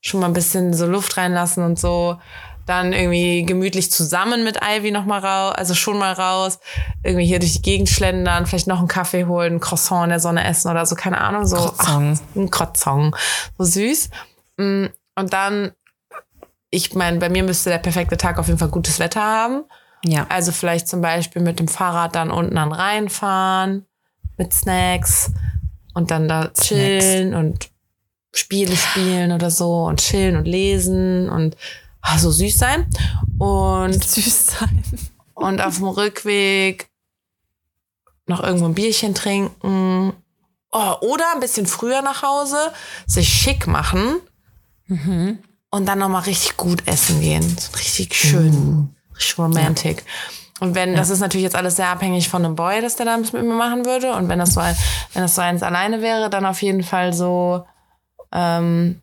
Speaker 2: schon mal ein bisschen so Luft reinlassen und so. Dann irgendwie gemütlich zusammen mit Ivy noch mal raus, also schon mal raus, irgendwie hier durch die Gegend schlendern, vielleicht noch einen Kaffee holen, ein Croissant in der Sonne essen oder so, keine Ahnung, so
Speaker 1: Croissant.
Speaker 2: Ach, ein Croissant, so süß. Mm, Und dann ich meine, bei mir müsste der perfekte Tag auf jeden Fall gutes Wetter haben.
Speaker 1: Ja.
Speaker 2: Also vielleicht zum Beispiel mit dem Fahrrad dann unten an reinfahren, mit Snacks und dann da chillen und Spiele spielen oder so und chillen und lesen und ah, so süß sein. Und,
Speaker 1: Süß sein.
Speaker 2: und auf dem Rückweg noch irgendwo ein Bierchen trinken. Oh, oder ein bisschen früher nach Hause, sich schick machen und dann nochmal richtig gut essen gehen. So Richtig schön, richtig romantic. Und wenn, das ist natürlich jetzt alles sehr abhängig von einem Boy, dass der das mit mir machen würde. Und wenn das so ein, wenn das so eins alleine wäre, dann auf jeden Fall so, ähm,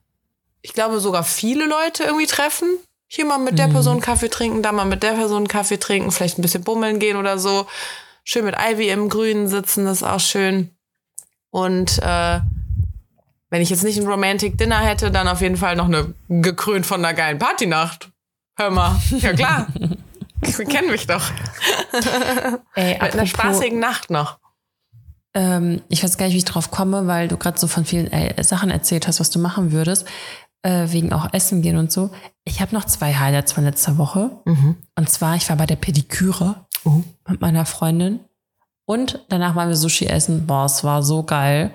Speaker 2: ich glaube sogar viele Leute irgendwie treffen. Hier mal mit der Person Kaffee trinken, da mal mit der Person Kaffee trinken, vielleicht ein bisschen bummeln gehen oder so. Schön mit Ivy im Grünen sitzen, das ist auch schön. Und äh, wenn ich jetzt nicht ein Romantic Dinner hätte, dann auf jeden Fall noch eine gekrönt von einer geilen Partynacht. Hör mal, ja klar. Sie kennen mich doch.
Speaker 1: Ey,
Speaker 2: Mit einer spaßigen Nacht noch.
Speaker 1: Ähm, ich weiß gar nicht, wie ich drauf komme, weil du gerade so von vielen äh, Sachen erzählt hast, was du machen würdest. Äh, wegen auch Essen gehen und so. Ich habe noch zwei Highlights von letzter Woche. Und zwar, ich war bei der Pediküre
Speaker 2: Oh.
Speaker 1: mit meiner Freundin. Und danach waren wir Sushi essen. Boah, es war so geil.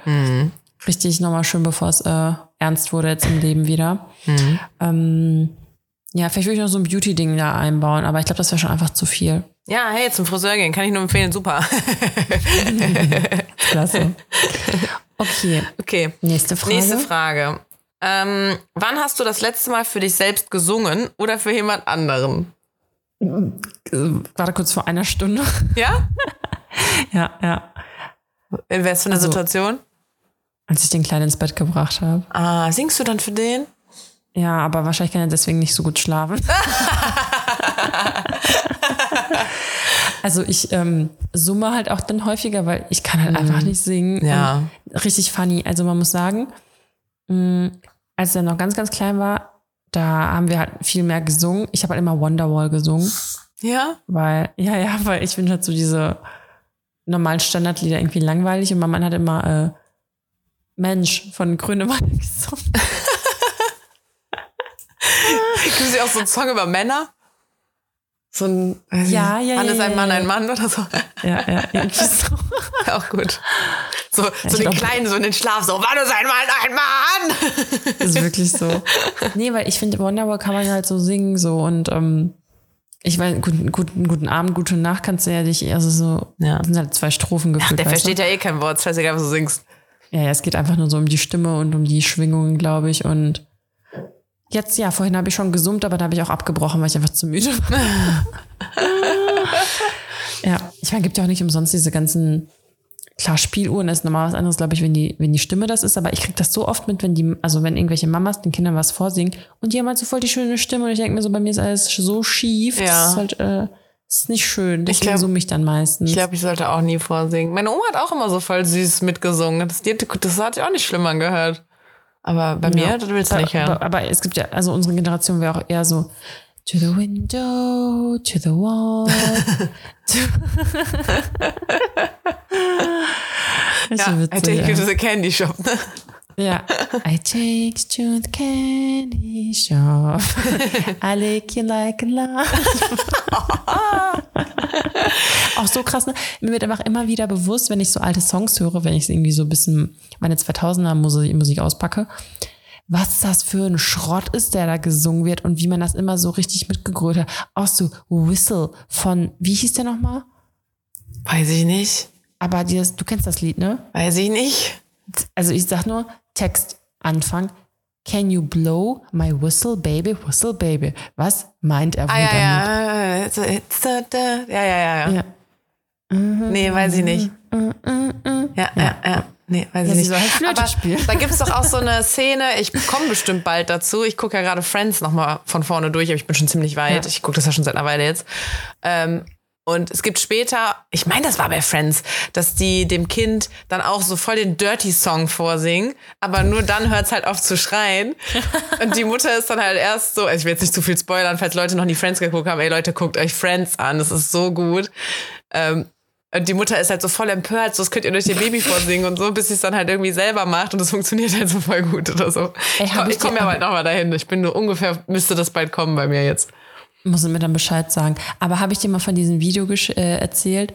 Speaker 1: Richtig nochmal schön, bevor es äh, ernst wurde jetzt im Leben wieder. Ähm, ja, vielleicht würde ich noch so ein Beauty-Ding da einbauen, aber ich glaube, das wäre schon einfach zu viel.
Speaker 2: Ja, hey, zum Friseur gehen, kann ich nur empfehlen, super.
Speaker 1: Klasse. Okay,
Speaker 2: Okay,
Speaker 1: nächste Frage.
Speaker 2: nächste Frage. Ähm, wann hast du das letzte Mal für dich selbst gesungen oder für jemand anderen?
Speaker 1: Warte kurz vor einer Stunde.
Speaker 2: Ja?
Speaker 1: ja, ja.
Speaker 2: In was für einer
Speaker 1: Also-
Speaker 2: Situation?
Speaker 1: Als ich den Kleinen ins Bett gebracht habe.
Speaker 2: Ah, singst du dann für den?
Speaker 1: Ja, aber wahrscheinlich kann er deswegen nicht so gut schlafen. also ich ähm, summe halt auch dann häufiger, weil ich kann halt einfach nicht singen.
Speaker 2: Ja.
Speaker 1: Richtig funny. Also man muss sagen, als er noch ganz, ganz klein war, da haben wir halt viel mehr gesungen. Ich habe halt immer Wonderwall gesungen,
Speaker 2: Ja?
Speaker 1: weil, ja, ja, weil ich finde halt so diese normalen Standardlieder irgendwie langweilig und mein Mann hat immer äh, Mensch von Grönemeyer gesungen.
Speaker 2: Gibt es ja auch so einen Song über Männer? So ein,
Speaker 1: Ja, ja,
Speaker 2: Mann
Speaker 1: ja,
Speaker 2: ist ein
Speaker 1: ja,
Speaker 2: Mann,
Speaker 1: ja.
Speaker 2: ein Mann oder so.
Speaker 1: Ja, ja, irgendwie so.
Speaker 2: auch gut. So, so
Speaker 1: ich
Speaker 2: den
Speaker 1: glaub-
Speaker 2: Kleinen so in den Schlaf, so, Mann ist ein Mann, ein Mann!
Speaker 1: Das ist wirklich so. Nee, weil ich finde, Wonderwall kann man halt so singen, so und ähm, ich weiß, guten, guten, guten Abend, gute Nacht kannst du ja dich, also so,
Speaker 2: Ja.
Speaker 1: das sind halt zwei Strophen gefühlt.
Speaker 2: Der
Speaker 1: weißt
Speaker 2: versteht ja eh kein Wort, scheißegal, was du singst.
Speaker 1: du? Ja, ja, es geht einfach nur so um die Stimme und um die Schwingungen, glaube ich. Und jetzt, ja, vorhin habe ich schon gesummt, aber da habe ich auch abgebrochen, weil ich einfach zu müde war. ja, ich meine, gibt ja auch nicht umsonst diese ganzen, klar, Spieluhren ist normal was anderes, glaube ich, wenn die, wenn die Stimme das ist, aber ich kriege das so oft mit, wenn die, also wenn irgendwelche Mamas den Kindern was vorsingen und die haben halt so voll die schöne Stimme und ich denke mir so, bei mir ist alles so schief.
Speaker 2: Ja.
Speaker 1: Das ist halt, äh, das ist nicht schön. Deswegen
Speaker 2: glaub-
Speaker 1: summe ich dann meistens.
Speaker 2: Ich glaube, ich sollte auch nie vorsingen. Meine Oma hat auch immer so voll süß mitgesungen. Das, die- das hat sich auch nicht schlimm angehört. Aber bei mir, das willst du nicht hören.
Speaker 1: Aber, aber es gibt ja, also unsere Generation wäre auch eher so to the window, to the wall.
Speaker 2: ja, I take you to the candy shop. Ne?
Speaker 1: ja. I take you to the candy shop. I lick you like a love. auch so krass, ne? Mir wird einfach immer wieder bewusst, wenn ich so alte Songs höre, wenn ich irgendwie so ein bisschen meine 2000er Musik, Musik auspacke, was das für ein Schrott ist, der da gesungen wird und wie man das immer so richtig mitgegrölt hat. Auch so Whistle von, wie hieß der nochmal?
Speaker 2: Weiß ich nicht.
Speaker 1: Aber dieses, du kennst das Lied, ne?
Speaker 2: Weiß ich nicht.
Speaker 1: Also ich sag nur, Text, Anfang. Can you blow my whistle, baby, whistle, baby? Was meint er wohl
Speaker 2: Ah, ja,
Speaker 1: damit?
Speaker 2: ja. Ja, ja, ja, ja.
Speaker 1: Ja.
Speaker 2: Nee, weiß ich nicht. Ja, ja, ja. Nee, weiß
Speaker 1: Ja,
Speaker 2: ich
Speaker 1: sie
Speaker 2: nicht.
Speaker 1: soll halt Flöte
Speaker 2: Aber
Speaker 1: spielen.
Speaker 2: da gibt es doch auch so eine Szene, ich komme bestimmt bald dazu. Ich gucke ja gerade Friends nochmal von vorne durch, aber ich bin schon ziemlich weit.
Speaker 1: Ja.
Speaker 2: Ich gucke das ja schon seit einer Weile jetzt. Ähm, und es gibt später, ich meine, das war bei Friends, dass die dem Kind dann auch so voll den Dirty-Song vorsingen, aber nur dann hört es halt auf zu schreien. Und die Mutter ist dann halt erst so, ich will jetzt nicht zu viel spoilern, falls Leute noch nie Friends geguckt haben, ey Leute, guckt euch Friends an, das ist so gut. Ähm, Und die Mutter ist halt so voll empört, so das könnt ihr durch ihr Baby vorsingen und so, bis sie es dann halt irgendwie selber macht und es funktioniert halt so voll gut oder so.
Speaker 1: Ey,
Speaker 2: ich
Speaker 1: ich
Speaker 2: ich komme ja bald nochmal dahin. Ich bin nur ungefähr, müsste das bald kommen bei mir jetzt.
Speaker 1: Muss mir dann Bescheid sagen. Aber habe ich dir mal von diesem Video äh, erzählt?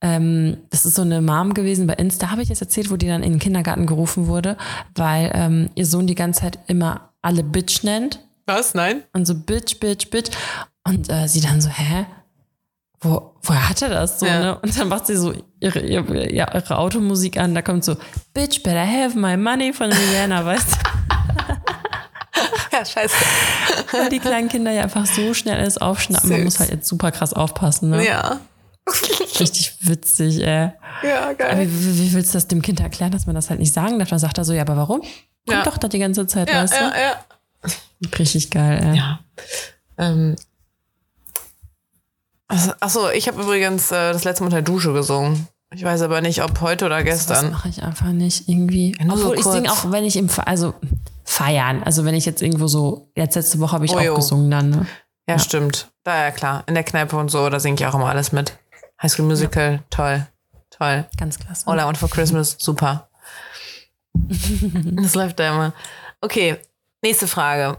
Speaker 1: Ähm, das ist so eine Mom gewesen bei Insta, habe ich jetzt erzählt, wo die dann in den Kindergarten gerufen wurde, weil ähm, ihr Sohn die ganze Zeit immer alle Bitch nennt.
Speaker 2: Was? Nein?
Speaker 1: Und so Bitch, Bitch, Bitch. Und äh, sie dann so, hä? Wo, woher hat er das so,
Speaker 2: Ja.
Speaker 1: ne? Und dann macht sie so ihre, ihre, ja, ihre Automusik an, da kommt so, Bitch, better have my money von Rihanna, weißt du?
Speaker 2: Ja, scheiße.
Speaker 1: Weil die kleinen Kinder ja einfach so schnell alles aufschnappen. Man
Speaker 2: Süß.
Speaker 1: muss halt jetzt super krass aufpassen, ne?
Speaker 2: Ja.
Speaker 1: Richtig witzig, ey.
Speaker 2: Ja,
Speaker 1: Aber
Speaker 2: geil.
Speaker 1: wie, wie, wie willst du das dem Kind erklären, dass man das halt nicht sagen darf? Dann sagt er so, ja, aber warum? Kommt
Speaker 2: Ja.
Speaker 1: doch da die ganze Zeit,
Speaker 2: Ja,
Speaker 1: weißt
Speaker 2: ja,
Speaker 1: du?
Speaker 2: ja.
Speaker 1: Richtig geil, ey.
Speaker 2: Ja. Ähm. Also, Achso, ich habe übrigens äh, das letzte Mal unter der Dusche gesungen. Ich weiß aber nicht, ob heute oder
Speaker 1: Das
Speaker 2: gestern.
Speaker 1: mache ich einfach nicht irgendwie.
Speaker 2: so
Speaker 1: Obwohl ich
Speaker 2: kurz.
Speaker 1: singe auch, wenn ich im, Fe- also feiern. Also wenn ich jetzt irgendwo so, jetzt letzte Woche habe ich
Speaker 2: Oh, jo.
Speaker 1: auch gesungen dann, ne?
Speaker 2: Ja, stimmt. Da ja klar. In der Kneipe und so, da singe ich auch immer alles mit. High School Musical, toll. Toll.
Speaker 1: Ganz klasse.
Speaker 2: All I Want for Christmas, super. das läuft da immer. Okay, nächste Frage.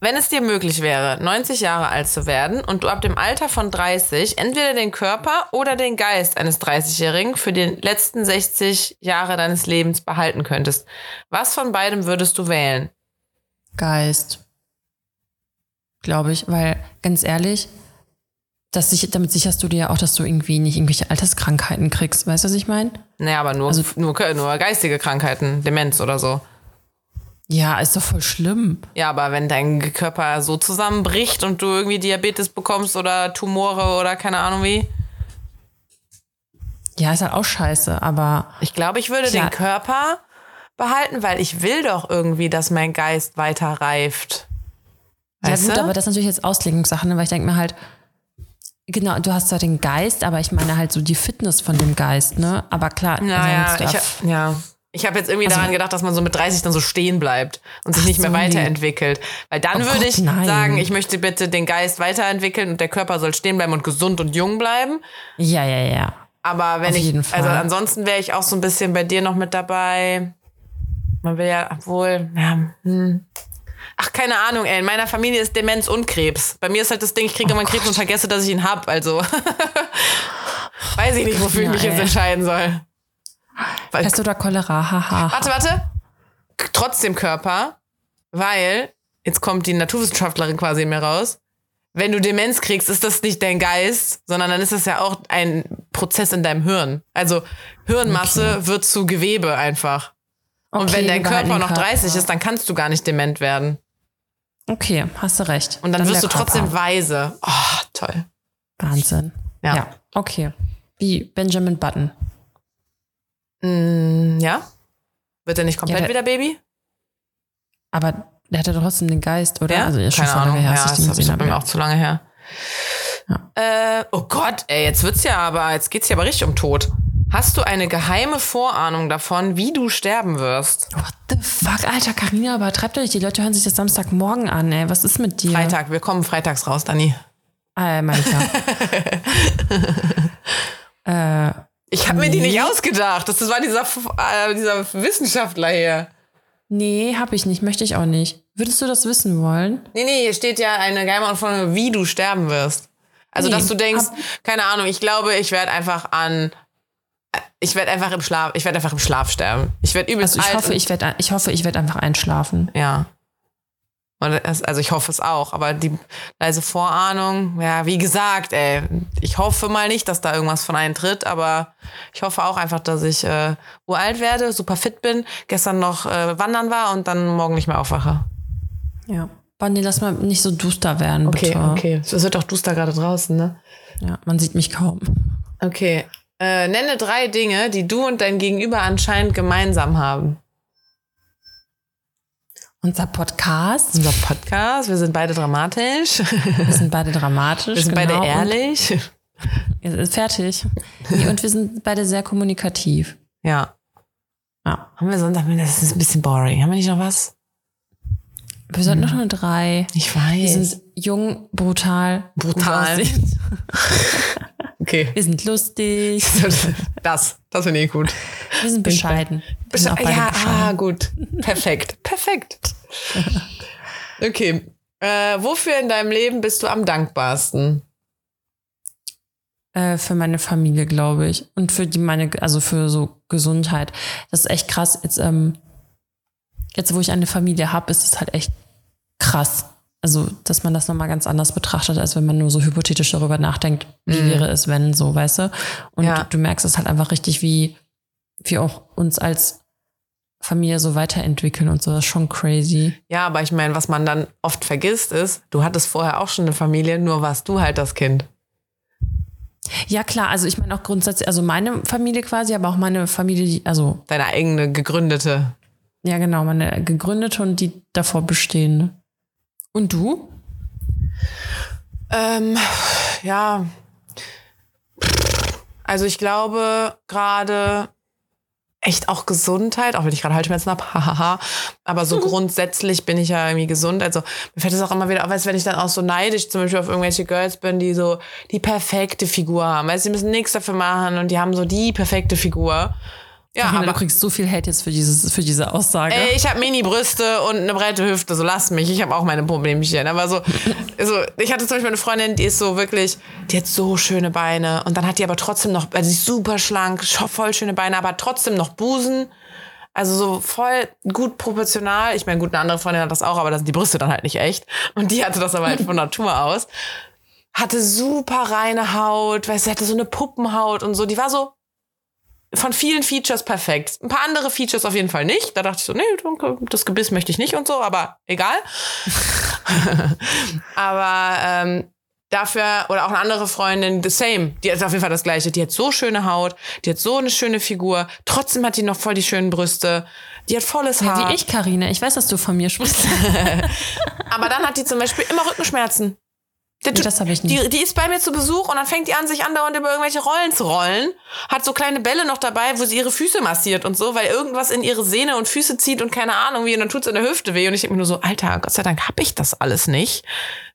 Speaker 2: Wenn es dir möglich wäre, 90 Jahre alt zu werden und du ab dem Alter von 30 entweder den Körper oder den Geist eines 30-Jährigen für die letzten 60 Jahre deines Lebens behalten könntest, was von beidem würdest du wählen?
Speaker 1: Geist. Glaube ich, weil ganz ehrlich, das sich, damit sicherst du dir ja auch, dass du irgendwie nicht irgendwelche Alterskrankheiten kriegst. Weißt du, was ich meine?
Speaker 2: Naja, aber nur, nur, nur geistige Krankheiten, Demenz oder so.
Speaker 1: Ja, ist doch voll schlimm.
Speaker 2: Ja, aber wenn dein Körper so zusammenbricht und du irgendwie Diabetes bekommst oder Tumore oder keine Ahnung wie.
Speaker 1: Ja, ist halt auch scheiße, aber
Speaker 2: Ich glaube, ich würde
Speaker 1: Klar.
Speaker 2: den Körper behalten, weil ich will doch irgendwie, dass mein Geist weiter reift. Weißt
Speaker 1: ja gut,
Speaker 2: du?
Speaker 1: aber das ist natürlich jetzt Auslegungssache, ne? weil ich denke mir halt, genau, du hast zwar den Geist, aber ich meine halt so die Fitness von dem Geist, ne? Aber klar,
Speaker 2: naja,
Speaker 1: sonst
Speaker 2: ich, ja. Ich habe jetzt irgendwie
Speaker 1: Also-
Speaker 2: daran gedacht, dass man so mit 30 dann so stehen bleibt und sich nicht mehr
Speaker 1: so,
Speaker 2: weiterentwickelt. Weil dann
Speaker 1: Oh
Speaker 2: würde
Speaker 1: Gott,
Speaker 2: ich
Speaker 1: nein.
Speaker 2: sagen, ich möchte bitte den Geist weiterentwickeln und der Körper soll stehen bleiben und gesund und jung bleiben.
Speaker 1: ja, ja, ja.
Speaker 2: Aber wenn
Speaker 1: Auf
Speaker 2: ich,
Speaker 1: jeden Fall.
Speaker 2: also ansonsten wäre ich auch so ein bisschen bei dir noch mit dabei. Man will ja, obwohl, ja, hm. Ach, keine Ahnung, ey. In meiner Familie ist Demenz und Krebs. Bei mir ist halt das Ding, ich kriege immer Krebs und vergesse, dass ich ihn hab. Also weiß ich nicht, wofür ich mich jetzt entscheiden soll. Weil,
Speaker 1: Pest oder Cholera, haha.
Speaker 2: warte, warte. Trotzdem Körper, weil, jetzt kommt die Naturwissenschaftlerin quasi mir raus. Wenn du Demenz kriegst, ist das nicht dein Geist, sondern dann ist das ja auch ein Prozess in deinem Hirn. Also Hirnmasse wird zu Gewebe einfach. Und
Speaker 1: Okay,
Speaker 2: wenn dein Körper noch
Speaker 1: Körper.
Speaker 2: 30 ist, dann kannst du gar nicht dement werden.
Speaker 1: Okay, hast du recht.
Speaker 2: Und dann, wirst
Speaker 1: der
Speaker 2: du trotzdem
Speaker 1: Körper.
Speaker 2: weise. Oh, toll.
Speaker 1: Wahnsinn.
Speaker 2: Ja.
Speaker 1: Ja. okay. Wie Benjamin Button.
Speaker 2: Mm, ja? Wird er nicht komplett
Speaker 1: Ja, der-
Speaker 2: wieder Baby?
Speaker 1: Aber der hatte trotzdem den Geist, oder? Also ist schon
Speaker 2: Keine Ahnung.
Speaker 1: her,
Speaker 2: ja, das ist bei mir auch zu lange her.
Speaker 1: Ja.
Speaker 2: Äh, oh Gott, ey, jetzt wird's ja aber, jetzt geht's ja aber richtig um Tod. Hast du eine geheime Vorahnung davon, wie du sterben wirst?
Speaker 1: What the fuck, Alter, Carina, übertreib doch nicht. Die Leute hören sich das Samstagmorgen an, ey. Was ist mit dir?
Speaker 2: Freitag, wir kommen freitags raus, Dani.
Speaker 1: Ah, mein Klar. äh,
Speaker 2: Ich habe mir die nicht ausgedacht. Das war dieser, äh, dieser Wissenschaftler hier.
Speaker 1: nee, hab ich nicht, möchte ich auch nicht. Würdest du das wissen wollen?
Speaker 2: Nee, nee, hier steht ja eine geheime Vorahnung, wie du sterben wirst. Also,
Speaker 1: Nee,
Speaker 2: dass du denkst, keine Ahnung, ich glaube, ich werde einfach an, ich werde einfach im Schlaf, ich werde einfach im Schlaf sterben. Ich werde übelst
Speaker 1: Also ich
Speaker 2: alt
Speaker 1: hoffe, ich werde ich hoffe, ich werde einfach einschlafen.
Speaker 2: Ja. Also ich hoffe es auch, aber die leise Vorahnung, ja, wie gesagt, ey, ich hoffe mal nicht, dass da irgendwas von eintritt, aber ich hoffe auch einfach, dass ich äh, uralt werde, super fit bin, gestern noch äh, wandern war und dann morgen nicht mehr aufwache.
Speaker 1: Ja. Bonnie, lass mal nicht so duster werden, bitte.
Speaker 2: okay. Es wird doch duster gerade draußen, ne?
Speaker 1: Ja, man sieht mich kaum.
Speaker 2: Okay. Äh, nenne drei Dinge, die du und dein Gegenüber anscheinend gemeinsam haben.
Speaker 1: Unser Podcast,
Speaker 2: Unser Podcast, wir sind beide dramatisch,
Speaker 1: wir sind beide dramatisch.
Speaker 2: wir sind
Speaker 1: genau,
Speaker 2: beide ehrlich.
Speaker 1: Und, fertig. Und wir sind beide sehr kommunikativ.
Speaker 2: Ja.
Speaker 1: Ja.
Speaker 2: Haben wir sonst, das ist ein bisschen boring. Haben wir nicht noch was?
Speaker 1: Wir sind noch nur drei.
Speaker 2: Ich
Speaker 1: Wir
Speaker 2: weiß.
Speaker 1: sind jung, brutal,
Speaker 2: Brutal. Okay.
Speaker 1: Wir sind lustig.
Speaker 2: Das, das finde ich gut.
Speaker 1: Wir sind bescheiden. Wir sind
Speaker 2: ja,
Speaker 1: bescheiden.
Speaker 2: ah, gut. Perfekt. Perfekt. Okay. Äh, wofür in deinem Leben bist du am dankbarsten?
Speaker 1: Äh, für meine Familie, glaube ich. Und für die meine, also für so Gesundheit. Das ist echt krass. Jetzt, ähm, jetzt wo ich eine Familie habe, ist es halt echt krass. Also, dass man das nochmal ganz anders betrachtet, als wenn man nur so hypothetisch darüber nachdenkt, wie wäre es, wenn, so, weißt du? Und
Speaker 2: Ja.
Speaker 1: du, du merkst es halt einfach richtig, wie wir auch uns als Familie so weiterentwickeln und so. Das ist schon crazy.
Speaker 2: Ja, aber ich meine, was man dann oft vergisst, ist, du hattest vorher auch schon eine Familie, nur warst du halt das Kind.
Speaker 1: Ja, klar, also ich meine auch grundsätzlich, also meine Familie quasi, aber auch meine Familie, die, also
Speaker 2: Deine eigene gegründete.
Speaker 1: Ja, genau, meine gegründete und die davor bestehende. Und du?
Speaker 2: Ähm, ja. Also ich glaube gerade echt auch Gesundheit, auch wenn ich gerade Halsschmerzen habe, hahaha. Aber so grundsätzlich bin ich ja irgendwie gesund. Also mir fällt es auch immer wieder auf, als wenn ich dann auch so neidisch zum Beispiel auf irgendwelche Girls bin, die so die perfekte Figur haben. Weil sie müssen nichts dafür machen und die haben so die perfekte Figur. Ja,
Speaker 1: Carina,
Speaker 2: aber
Speaker 1: du kriegst so viel Hate jetzt für, dieses, für diese Aussage.
Speaker 2: Ey, ich habe Mini-Brüste und eine breite Hüfte, so lass mich. Ich habe auch meine Problemchen. Aber so, so, ich hatte zum Beispiel eine Freundin, die ist so wirklich, die hat so schöne Beine. Und dann hat die aber trotzdem noch, also sie ist super schlank, voll schöne Beine, aber trotzdem noch Busen. Also so voll gut proportional. Ich meine, gut, eine andere Freundin hat das auch, aber da sind die Brüste dann halt nicht echt. Und die hatte das aber halt von Natur aus. Hatte super reine Haut, weißt du, hatte so eine Puppenhaut und so. Die war so von vielen Features perfekt. Ein paar andere Features auf jeden Fall nicht. Da dachte ich so, nee, das Gebiss möchte ich nicht und so, aber egal. aber ähm, dafür, oder auch eine andere Freundin, the same, die hat auf jeden Fall das gleiche. Die hat so schöne Haut, die hat so eine schöne Figur, trotzdem hat die noch voll die schönen Brüste, die hat volles Haar.
Speaker 1: Wie ich, Karina. Ich weiß, dass du von mir sprichst.
Speaker 2: Aber dann hat die zum Beispiel immer Rückenschmerzen. Tu-
Speaker 1: das hab ich nicht.
Speaker 2: Die, die ist bei mir zu Besuch und dann fängt die an, sich andauernd über irgendwelche Rollen zu rollen. Hat so kleine Bälle noch dabei, wo sie ihre Füße massiert und so, weil irgendwas in ihre Sehne und Füße zieht und keine Ahnung wie. Und dann tut's in der Hüfte weh. Und ich denke mir nur so, Alter, Gott sei Dank hab ich das alles nicht.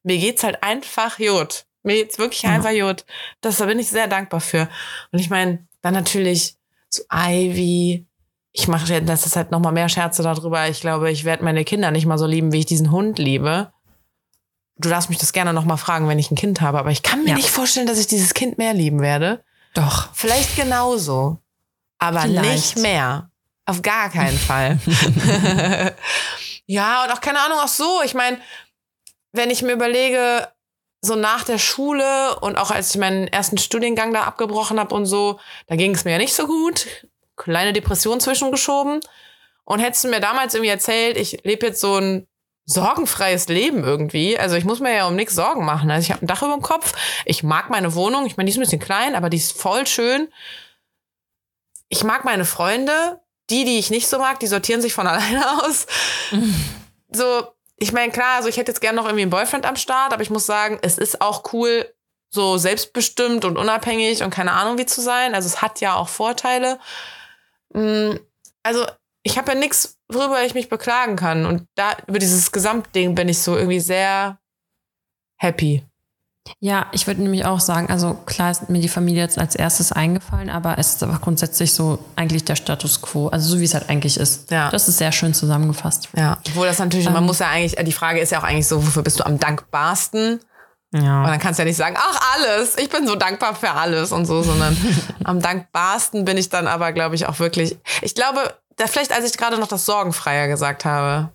Speaker 2: Mir geht's halt einfach gut. Mir geht's wirklich einfach gut. Das, da bin ich sehr dankbar für. Und ich meine, dann natürlich so Ivy. Ich mache ja, das ist halt noch mal mehr Scherze darüber. Ich glaube, ich werde meine Kinder nicht mal so lieben, wie ich diesen Hund liebe. Du darfst mich das gerne noch mal fragen, wenn ich ein Kind habe, aber ich kann mir
Speaker 1: Ja.
Speaker 2: nicht vorstellen, dass ich dieses Kind mehr lieben werde.
Speaker 1: Doch.
Speaker 2: Vielleicht genauso, aber
Speaker 1: Vielleicht.
Speaker 2: nicht mehr. Auf gar keinen Fall. ja, und auch keine Ahnung, auch so. Ich meine, wenn ich mir überlege, so nach der Schule und auch als ich meinen ersten Studiengang da abgebrochen habe und so, da ging es mir ja nicht so gut. Kleine Depression zwischengeschoben. Und hättest du mir damals irgendwie erzählt, ich lebe jetzt so ein sorgenfreies Leben irgendwie. Also ich muss mir ja um nichts Sorgen machen. Also ich habe ein Dach über dem Kopf. Ich mag meine Wohnung. Ich meine, die ist ein bisschen klein, aber die ist voll schön. Ich mag meine Freunde. Die, die ich nicht so mag, die sortieren sich von alleine aus. So, ich meine, klar, also ich hätte jetzt gerne noch irgendwie einen Boyfriend am Start, aber ich muss sagen, es ist auch cool, so selbstbestimmt und unabhängig und keine Ahnung wie zu sein. Also es hat ja auch Vorteile. Mm, Also ich habe ja nichts, worüber ich mich beklagen kann. Und da über dieses Gesamtding bin ich so irgendwie sehr happy.
Speaker 1: Ja, ich würde nämlich auch sagen, also klar ist mir die Familie jetzt als erstes eingefallen, aber es ist aber grundsätzlich so eigentlich der Status quo, also so wie es halt eigentlich ist.
Speaker 2: Ja.
Speaker 1: Das ist sehr schön zusammengefasst.
Speaker 2: Ja, obwohl das natürlich, man muss ja eigentlich, die Frage ist ja auch eigentlich so, wofür bist du am dankbarsten? Und
Speaker 1: Ja.
Speaker 2: dann kannst du ja nicht sagen, ach, alles, ich bin so dankbar für alles und so, sondern am dankbarsten bin ich dann aber, glaube ich, auch wirklich. Ich glaube, da vielleicht, als ich gerade noch das Sorgenfreier gesagt habe,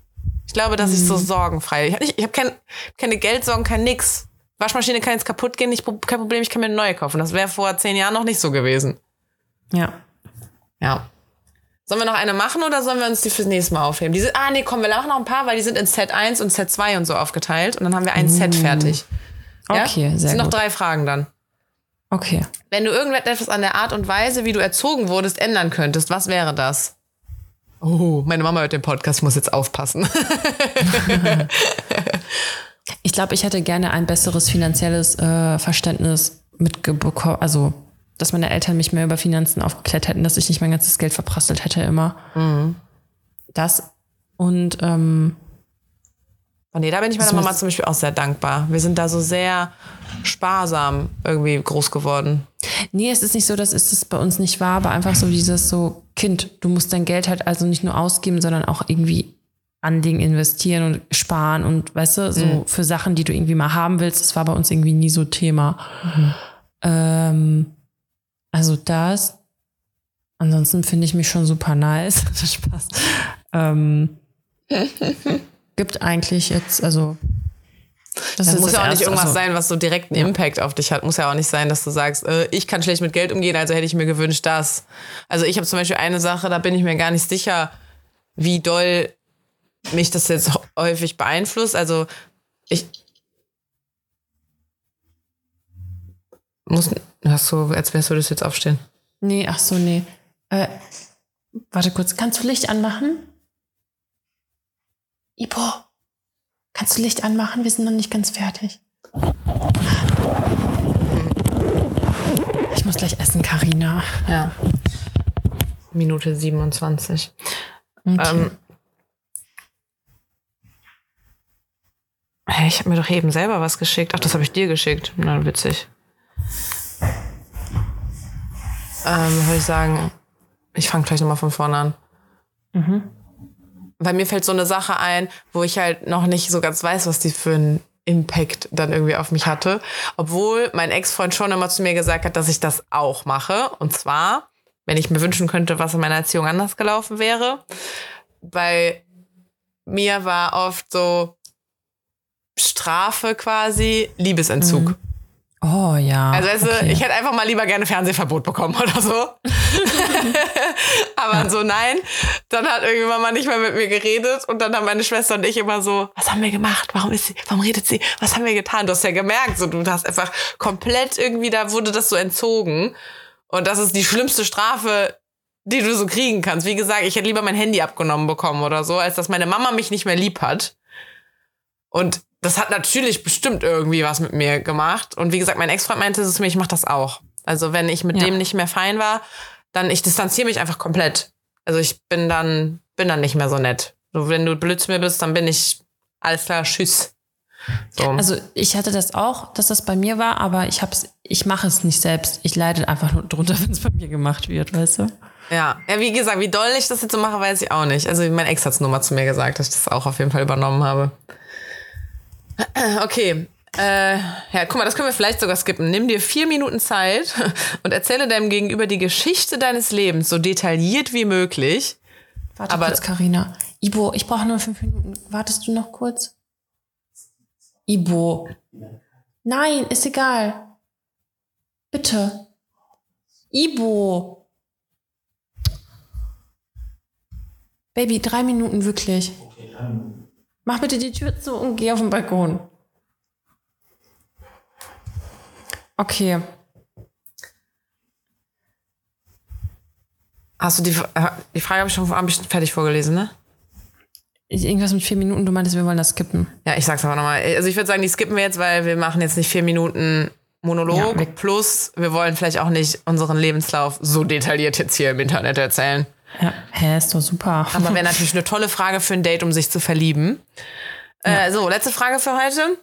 Speaker 2: ich glaube, dass ich so sorgenfrei. Ich habe ich hab kein, keine Geldsorgen, kein nix. Waschmaschine kann jetzt kaputt gehen, nicht, kein Problem, ich kann mir eine neue kaufen. Das wäre vor zehn Jahren noch nicht so gewesen.
Speaker 1: Ja.
Speaker 2: Ja. Sollen wir noch eine machen oder sollen wir uns die fürs nächste Mal aufheben? Diese, ah, nee, komm, wir machen noch ein paar, weil die sind in Set 1 und Set 2 und so aufgeteilt. Und dann haben wir ein Set fertig. Ja?
Speaker 1: Okay, sehr
Speaker 2: Es sind noch
Speaker 1: gut.
Speaker 2: drei Fragen dann.
Speaker 1: Okay.
Speaker 2: Wenn du irgendetwas an der Art und Weise, wie du erzogen wurdest, ändern könntest, was wäre das? Oh, meine Mama hört den Podcast, muss jetzt aufpassen.
Speaker 1: Ich glaube, ich hätte gerne ein besseres finanzielles äh, Verständnis mitbekommen, also dass meine Eltern mich mehr über Finanzen aufgeklärt hätten, dass ich nicht mein ganzes Geld verprasselt hätte immer. Das und ähm,
Speaker 2: Und nee, da bin ich meiner Mama zum Beispiel auch sehr dankbar. Wir sind da so sehr sparsam irgendwie groß geworden.
Speaker 1: Nee, es ist nicht so, dass es das bei uns nicht war, aber einfach so dieses so, Kind, du musst dein Geld halt also nicht nur ausgeben, sondern auch irgendwie an Dingen investieren und sparen und weißt du, so
Speaker 2: Mhm.
Speaker 1: für Sachen, die du irgendwie mal haben willst, das war bei uns irgendwie nie so Thema.
Speaker 2: Mhm.
Speaker 1: Ähm, also das. Ansonsten finde ich mich schon super nice. Spaß. Ähm, gibt eigentlich jetzt, also das
Speaker 2: Das muss ja auch nicht irgendwas
Speaker 1: also,
Speaker 2: sein, was so direkt einen Impact auf dich hat. Muss ja auch nicht sein, dass du sagst, äh, ich kann schlecht mit Geld umgehen, also hätte ich mir gewünscht, das. Also ich habe zum Beispiel eine Sache, da bin ich mir gar nicht sicher, wie doll mich das jetzt häufig beeinflusst. Also ich muss, hast du, als wärst du das jetzt aufstehen.
Speaker 1: Nee, ach so, nee. Äh, warte kurz, kannst du Licht anmachen? Ipo, kannst du Licht anmachen? Wir sind noch nicht ganz fertig. Ich muss gleich essen, Karina.
Speaker 2: Ja. Minute 27. Ähm, hey, ich habe mir doch eben selber was geschickt. Ach, das habe ich dir geschickt. Na, witzig. Ähm, würde ich sagen, ich fange gleich nochmal von vorne an. Weil mir fällt so eine Sache ein, wo ich halt noch nicht so ganz weiß, was die für einen Impact dann irgendwie auf mich hatte. Obwohl mein Ex-Freund schon immer zu mir gesagt hat, dass ich das auch mache. Und zwar, wenn ich mir wünschen könnte, was in meiner Erziehung anders gelaufen wäre. Bei mir war oft so Strafe quasi Liebesentzug.
Speaker 1: Oh ja.
Speaker 2: Also du,
Speaker 1: okay.
Speaker 2: ich hätte einfach mal lieber gerne Fernsehverbot bekommen oder so. Aber so nein, dann hat irgendwann mal nicht mehr mit mir geredet und dann haben meine Schwester und ich immer so, was haben wir gemacht? Warum ist sie? Warum redet sie? Was haben wir getan? Du hast ja gemerkt, so du hast einfach komplett irgendwie da wurde das so entzogen und das ist die schlimmste Strafe, die du so kriegen kannst. Wie gesagt, ich hätte lieber mein Handy abgenommen bekommen oder so, als dass meine Mama mich nicht mehr lieb hat. Und das hat natürlich bestimmt irgendwie was mit mir gemacht. Und wie gesagt, mein Ex-Freund meinte es zu mir, ich mache das auch. Also wenn ich mit
Speaker 1: Ja.
Speaker 2: dem nicht mehr fein war, dann ich distanziere mich einfach komplett. Also ich bin dann, bin dann nicht mehr so nett. So, wenn du blöd zu mir bist, dann bin ich alles klar, tschüss. So.
Speaker 1: Also ich hatte das auch, dass das bei mir war, aber ich hab's, ich mache es nicht selbst. Ich leide einfach nur drunter, wenn es bei mir gemacht wird, weißt du?
Speaker 2: ja. ja, wie gesagt, wie doll ich das jetzt so mache, weiß ich auch nicht. Also mein Ex hat es nur mal zu mir gesagt, dass ich das auch auf jeden Fall übernommen habe. Okay. Äh, ja, guck mal, das können wir vielleicht sogar skippen. Nimm dir vier Minuten Zeit und erzähle deinem Gegenüber die Geschichte deines Lebens so detailliert wie möglich.
Speaker 1: Warte
Speaker 2: Aber-
Speaker 1: kurz, Karina. Ibo, ich brauche nur fünf Minuten. Wartest du noch kurz? Ibo. Nein, ist egal. Bitte. Ibo. Baby, drei Minuten wirklich. Mach bitte die Tür zu und geh auf den Balkon. Okay.
Speaker 2: Hast du die, äh, die Frage habe ich schon ich fertig vorgelesen, ne?
Speaker 1: Irgendwas mit vier Minuten, du meintest, wir wollen das skippen.
Speaker 2: Ja, ich sag's aber nochmal. Also ich würde sagen, die skippen wir jetzt, weil wir machen jetzt nicht vier Minuten Monolog.
Speaker 1: Ja,
Speaker 2: plus, wir wollen vielleicht auch nicht unseren Lebenslauf so detailliert jetzt hier im Internet erzählen.
Speaker 1: Ja, hä, ist doch super.
Speaker 2: Aber wäre natürlich eine tolle Frage für ein Date, um sich zu verlieben. Äh, so, letzte Frage für heute.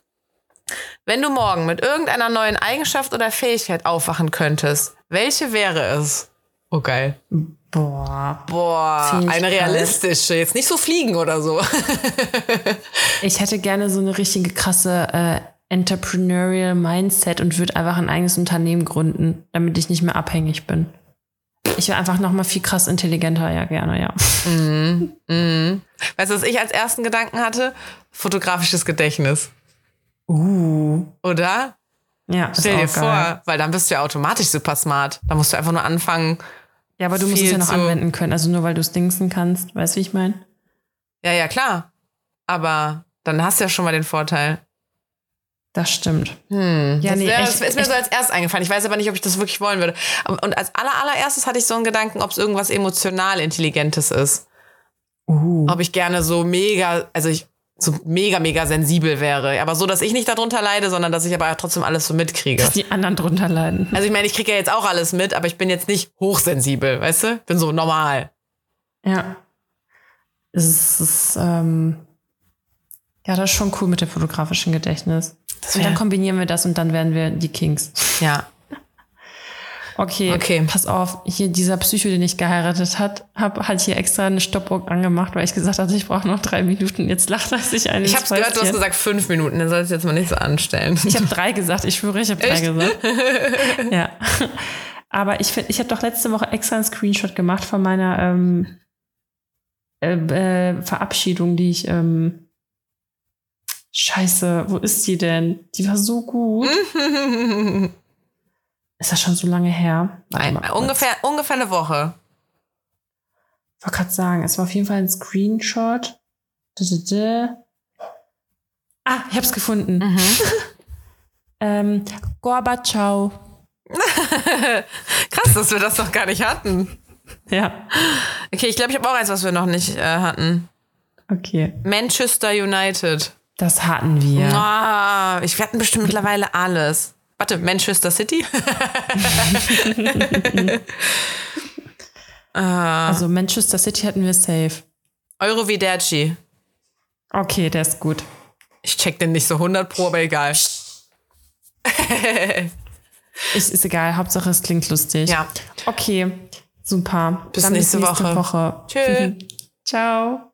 Speaker 2: Wenn du morgen mit irgendeiner neuen Eigenschaft oder Fähigkeit aufwachen könntest, welche wäre es? Oh, geil.
Speaker 1: Boah.
Speaker 2: Boah, eine realistische. Jetzt nicht so fliegen oder so.
Speaker 1: Ich hätte gerne so eine richtige krasse äh, entrepreneurial Mindset und würde einfach ein eigenes Unternehmen gründen, damit ich nicht mehr abhängig bin. Ich wäre einfach noch mal viel krass intelligenter, ja gerne, ja.
Speaker 2: Weißt du, was ich als ersten Gedanken hatte? Fotografisches Gedächtnis.
Speaker 1: Uh.
Speaker 2: Oder?
Speaker 1: Ja,
Speaker 2: Stell dir
Speaker 1: auch geil.
Speaker 2: vor, weil dann bist du ja automatisch super smart. Da musst du einfach nur anfangen.
Speaker 1: Ja, aber du musst es ja noch anwenden können. Also nur weil du es dingsen kannst, weißt du, wie ich meine?
Speaker 2: Ja, ja, klar. Aber dann hast du ja schon mal den Vorteil.
Speaker 1: Das stimmt.
Speaker 2: Hm,
Speaker 1: Ja,
Speaker 2: das,
Speaker 1: nee,
Speaker 2: wär,
Speaker 1: echt-
Speaker 2: ist mir
Speaker 1: echt.
Speaker 2: so als erstes eingefallen. Ich weiß aber nicht, ob ich das wirklich wollen würde. Und als aller, allererstes hatte ich so einen Gedanken, ob es irgendwas emotional Intelligentes ist.
Speaker 1: Uh.
Speaker 2: Ob ich gerne so mega, also ich so mega, mega sensibel wäre. Aber so, dass ich nicht darunter leide, sondern dass ich aber trotzdem alles so mitkriege.
Speaker 1: Dass die anderen drunter leiden.
Speaker 2: Also ich meine, ich kriege ja jetzt auch alles mit, aber ich bin jetzt nicht hochsensibel, weißt du? Bin so normal.
Speaker 1: Ja. Es ist, ähm, ja, das ist schon cool mit dem fotografischen Gedächtnis. Und dann kombinieren wir das und dann werden wir die Kings.
Speaker 2: Ja.
Speaker 1: Okay,
Speaker 2: Okay.
Speaker 1: pass auf. Hier dieser Psycho, den ich geheiratet hat, hab, hat hier extra eine Stoppuhr angemacht, weil ich gesagt hatte, ich brauche noch drei Minuten. Jetzt lacht er sich ein.
Speaker 2: Ich hab's gehört, du hast gesagt fünf Minuten, dann sollst du jetzt mal nicht so anstellen.
Speaker 1: Ich habe drei gesagt. Ich schwöre, ich habe drei gesagt. ja. Aber ich, find- ich habe doch letzte Woche extra einen Screenshot gemacht von meiner ähm, äh, äh, Verabschiedung, die ich. Ähm, Scheiße, wo ist die denn? Die war so gut. Ist das schon so lange her? Kurz.
Speaker 2: ungefähr, ungefähr eine Woche.
Speaker 1: Ich wollte gerade sagen, es war auf jeden Fall ein Screenshot. Ah, ich hab's gefunden.
Speaker 2: Mhm.
Speaker 1: Ähm, Gorbatschow.
Speaker 2: Krass, dass wir das noch gar nicht hatten.
Speaker 1: Ja,
Speaker 2: Okay, ich glaube, ich habe auch eins, was wir noch nicht äh, hatten.
Speaker 1: okay.
Speaker 2: Manchester United.
Speaker 1: Das hatten wir.
Speaker 2: Ah, ich hatten bestimmt mittlerweile alles. Warte, Manchester City?
Speaker 1: Also Manchester City hatten wir safe.
Speaker 2: Euroviderci.
Speaker 1: Okay, der ist gut.
Speaker 2: Ich check den nicht so 100 pro, aber egal.
Speaker 1: Ist, ist egal, Hauptsache es klingt lustig.
Speaker 2: Ja.
Speaker 1: Okay, super.
Speaker 2: Bis nächste
Speaker 1: bis nächste
Speaker 2: Woche.
Speaker 1: Woche.
Speaker 2: Tschö.
Speaker 1: Ciao.